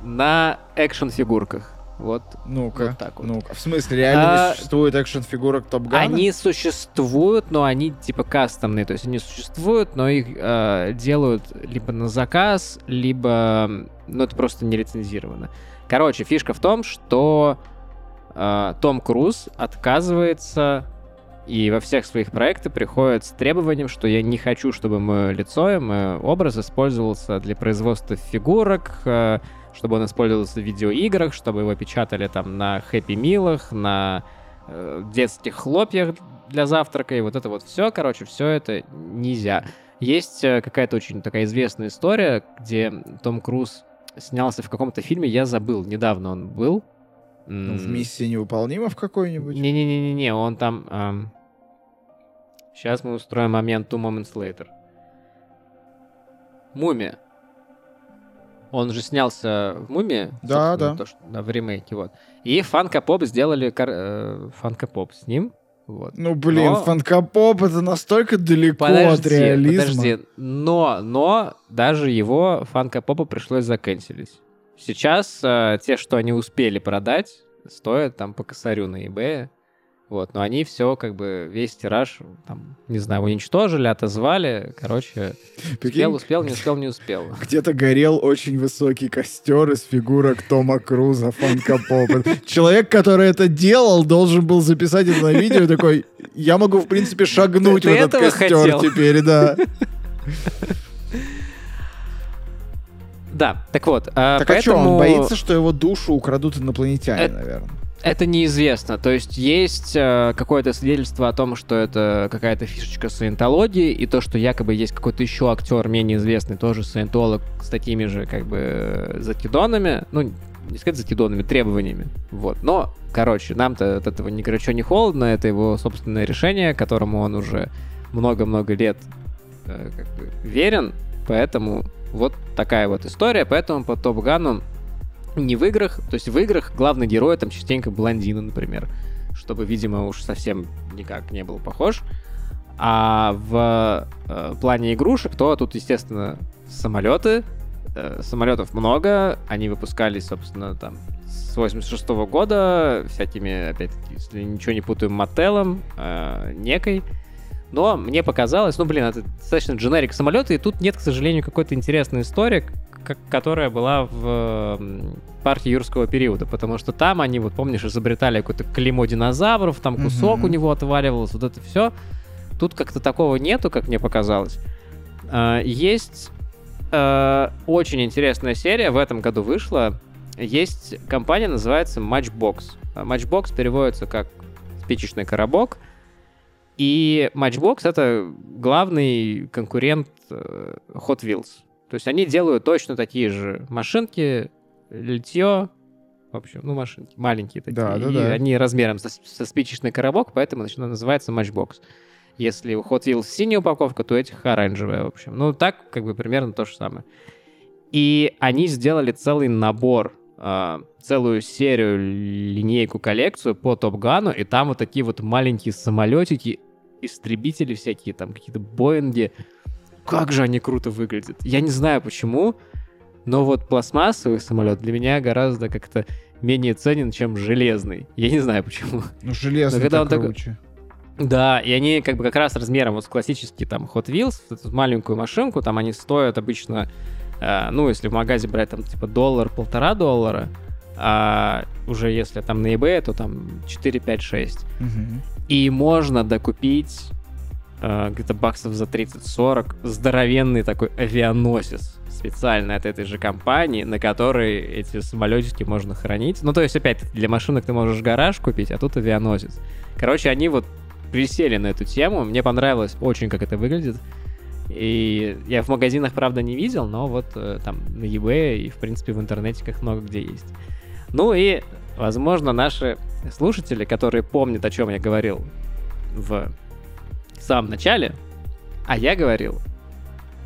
На экшн-фигурках. Вот. Ну-ка. Вот так вот. Ну-ка. В смысле, реально а, не существует экшн-фигурок Топ Гана? Они существуют, но они типа кастомные. То есть они существуют, но их э, делают либо на заказ, либо... Ну, это просто не лицензировано. Короче, фишка в том, что э, Том Круз отказывается и во всех своих проектах приходит с требованием, что я не хочу, чтобы мое лицо и мой образ использовался для производства фигурок, э, чтобы он использовался в видеоиграх, чтобы его печатали там на хэппи милах, на э, детских хлопьях для завтрака, и вот это вот все, короче, все это нельзя. Есть э, какая-то очень такая известная история, где Том Круз снялся в каком-то фильме, я забыл, недавно он был. Ну, в «Миссии невыполнима» в какой-нибудь? Не-не-не-не, он там... Эм... Сейчас мы устроим момент Two Moments Later. Мумия. Он же снялся в Мумии. Да, да. То, что, да. В ремейке, вот. И Фанка Поп сделали кар... э, Фанка Поп с ним. Вот. Ну, блин, но... фанкопоп это настолько далеко подожди, от реализма. Подожди, но, но даже его фанкопопа пришлось заканчивать. Сейчас э, те, что они успели продать, стоят там по косарю на eBay. Вот, но они все, как бы, весь тираж, там, не знаю, уничтожили, отозвали. Короче, успел, успел, не успел, не успел. Где-то горел очень высокий костер из фигурок Тома Круза, Фанка Попа. Человек, который это делал, должен был записать это на видео такой, я могу, в принципе, шагнуть в этот костер теперь, да. Да, так вот. А, так поэтому... а что, он боится, что его душу украдут инопланетяне, это... наверное? Это неизвестно. То есть есть э, какое-то свидетельство о том, что это какая-то фишечка саентологии, и то, что якобы есть какой-то еще актер менее известный, тоже саентолог с такими же как бы закидонами, ну, не сказать закидонами, требованиями. Вот. Но, короче, нам-то от этого ни горячо, ни холодно, это его собственное решение, которому он уже много-много лет э, как бы верен, поэтому вот такая вот история, поэтому по Топ Гану не в играх, то есть в играх главный герой там частенько блондины, например, чтобы, видимо, уж совсем никак не был похож. А в э, плане игрушек, то тут, естественно, самолеты. Э, самолетов много, они выпускались, собственно, там с 86 -го года всякими, опять-таки, если ничего не путаю, мотелом, э, некой. Но мне показалось, ну, блин, это достаточно дженерик самолеты, и тут нет, к сожалению, какой-то интересной истории, которая была в парке юрского периода, потому что там они, вот помнишь, изобретали какое-то клеймо динозавров, там кусок mm-hmm. у него отваливался, вот это все. Тут как-то такого нету, как мне показалось. А, есть а, очень интересная серия, в этом году вышла. Есть компания, называется Matchbox. Matchbox переводится как спичечный коробок. И Matchbox — это главный конкурент э, Hot Wheels. То есть они делают точно такие же машинки, литье, в общем, ну, машинки маленькие такие. Да, да, и да. они размером со, со спичечный коробок, поэтому значит, называется Matchbox. Если у Hot Wheels синяя упаковка, то этих оранжевая, в общем. Ну, так, как бы, примерно то же самое. И они сделали целый набор, э, целую серию, линейку, коллекцию по Топ Гану, и там вот такие вот маленькие самолетики, истребители всякие, там какие-то Боинги, как же они круто выглядят. Я не знаю почему, но вот пластмассовый самолет для меня гораздо как-то менее ценен, чем железный. Я не знаю почему. Ну, железный когда он круче. Так... Да, и они как бы как раз размером вот классический там Hot Wheels, эту маленькую машинку, там они стоят обычно, э, ну, если в магазе брать там типа доллар, полтора доллара, а уже если там на eBay, то там 4, 5, 6. Угу. И можно докупить э, где-то баксов за 30-40 здоровенный такой авианосец специально от этой же компании, на который эти самолетики можно хранить. Ну, то есть, опять для машинок ты можешь гараж купить, а тут авианосец. Короче, они вот присели на эту тему. Мне понравилось очень, как это выглядит. И я в магазинах, правда, не видел, но вот э, там на eBay и, в принципе, в интернете как много где есть. Ну и, возможно, наши слушатели, которые помнят, о чем я говорил в самом начале, а я говорил,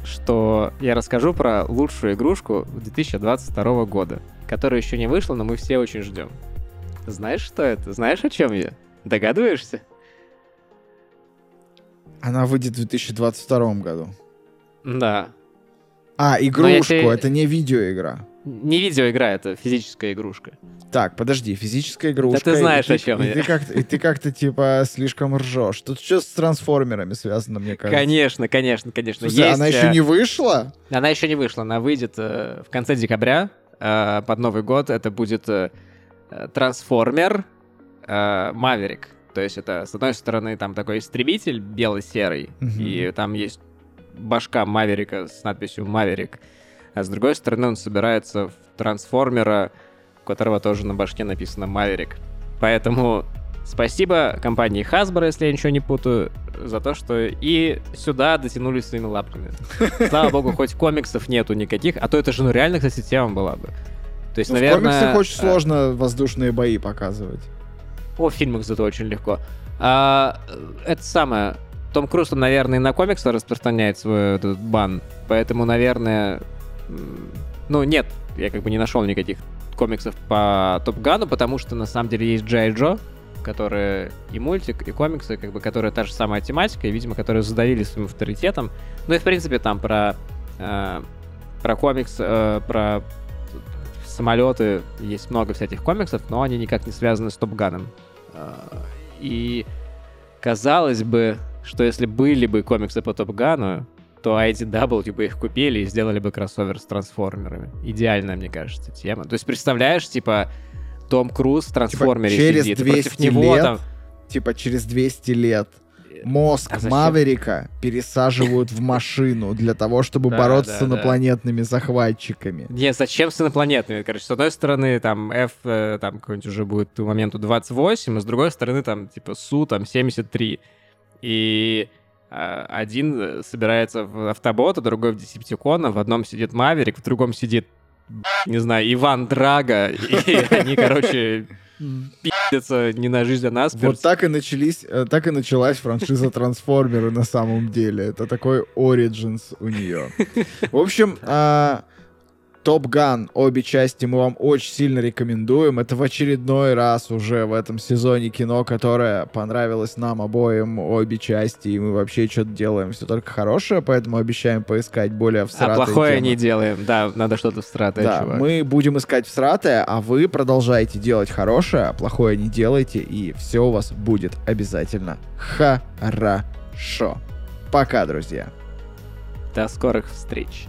что я расскажу про лучшую игрушку 2022 года, которая еще не вышла, но мы все очень ждем. Знаешь, что это? Знаешь, о чем я? Догадываешься? Она выйдет в 2022 году. Да. А, игрушку, тебе... это не видеоигра. Не видеоигра, это физическая игрушка. Так, подожди, физическая игрушка. Да ты знаешь, и о чем и я. Ты как и ты как-то, типа, слишком ржешь. Тут что с трансформерами связано, мне кажется. Конечно, конечно, конечно. Слушай, Есть, она еще э, не вышла? Она еще не вышла. Она выйдет э, в конце декабря э, под Новый год. Это будет э, трансформер э, Маверик. То есть это, с одной стороны, там такой истребитель бело-серый, угу. и там есть башка Маверика с надписью «Маверик», а с другой стороны он собирается в трансформера у которого тоже на башке написано Маверик. Поэтому Спасибо компании Hasbro, если я ничего не путаю, за то, что и сюда дотянулись своими лапками. Слава богу, хоть комиксов нету никаких, а то это же ну реально, кстати, тема была бы. То есть, Ну, наверное... в комиксах очень э, сложно воздушные бои показывать. О, в фильмах зато очень легко. А, это самое. Том Круз, наверное, и на комиксы распространяет свой этот бан. Поэтому, наверное... Ну, нет, я как бы не нашел никаких комиксов по Топ Гану, потому что на самом деле есть Джай Джо, которые и мультик, и комиксы, как бы, которые та же самая тематика, и, видимо, которые задавили своим авторитетом. Ну и, в принципе, там про, э, про комикс, э, про самолеты есть много всяких комиксов, но они никак не связаны с Топганом. А, И казалось бы, что если были бы комиксы по Топгану, то IDW бы их купили и сделали бы кроссовер с трансформерами. Идеальная, мне кажется, тема. То есть, представляешь, типа, Том Круз в трансформере через сидит, и против 200 него лет там... Типа через 200 лет мозг А? Маверика пересаживают в машину для того, чтобы Да, бороться да, с да. инопланетными захватчиками. Не, зачем с инопланетными? Короче, с одной стороны, там, F, э, там, какой-нибудь уже будет к моменту 28, а с другой стороны, там, типа, Су, там, 73. И э, один э, собирается в автобот, а другой в Десептикона, в одном сидит Маверик, в другом сидит, не знаю, Иван Драга, и они, короче, пиздятся не на жизнь, а на смерть. Вот так и начались, э, так и началась франшиза Трансформеры на самом деле. Это такой Origins у нее. В общем, Топ Ган, обе части мы вам очень сильно рекомендуем. Это в очередной раз уже в этом сезоне кино, которое понравилось нам обоим, обе части, и мы вообще что-то делаем все только хорошее, поэтому обещаем поискать более А всратые плохое темы. не делаем. Да, надо что-то всратое, Да, чувак. мы будем искать всратое, а вы продолжайте делать хорошее, а плохое не делайте, и все у вас будет обязательно хорошо. Пока, друзья. До скорых встреч.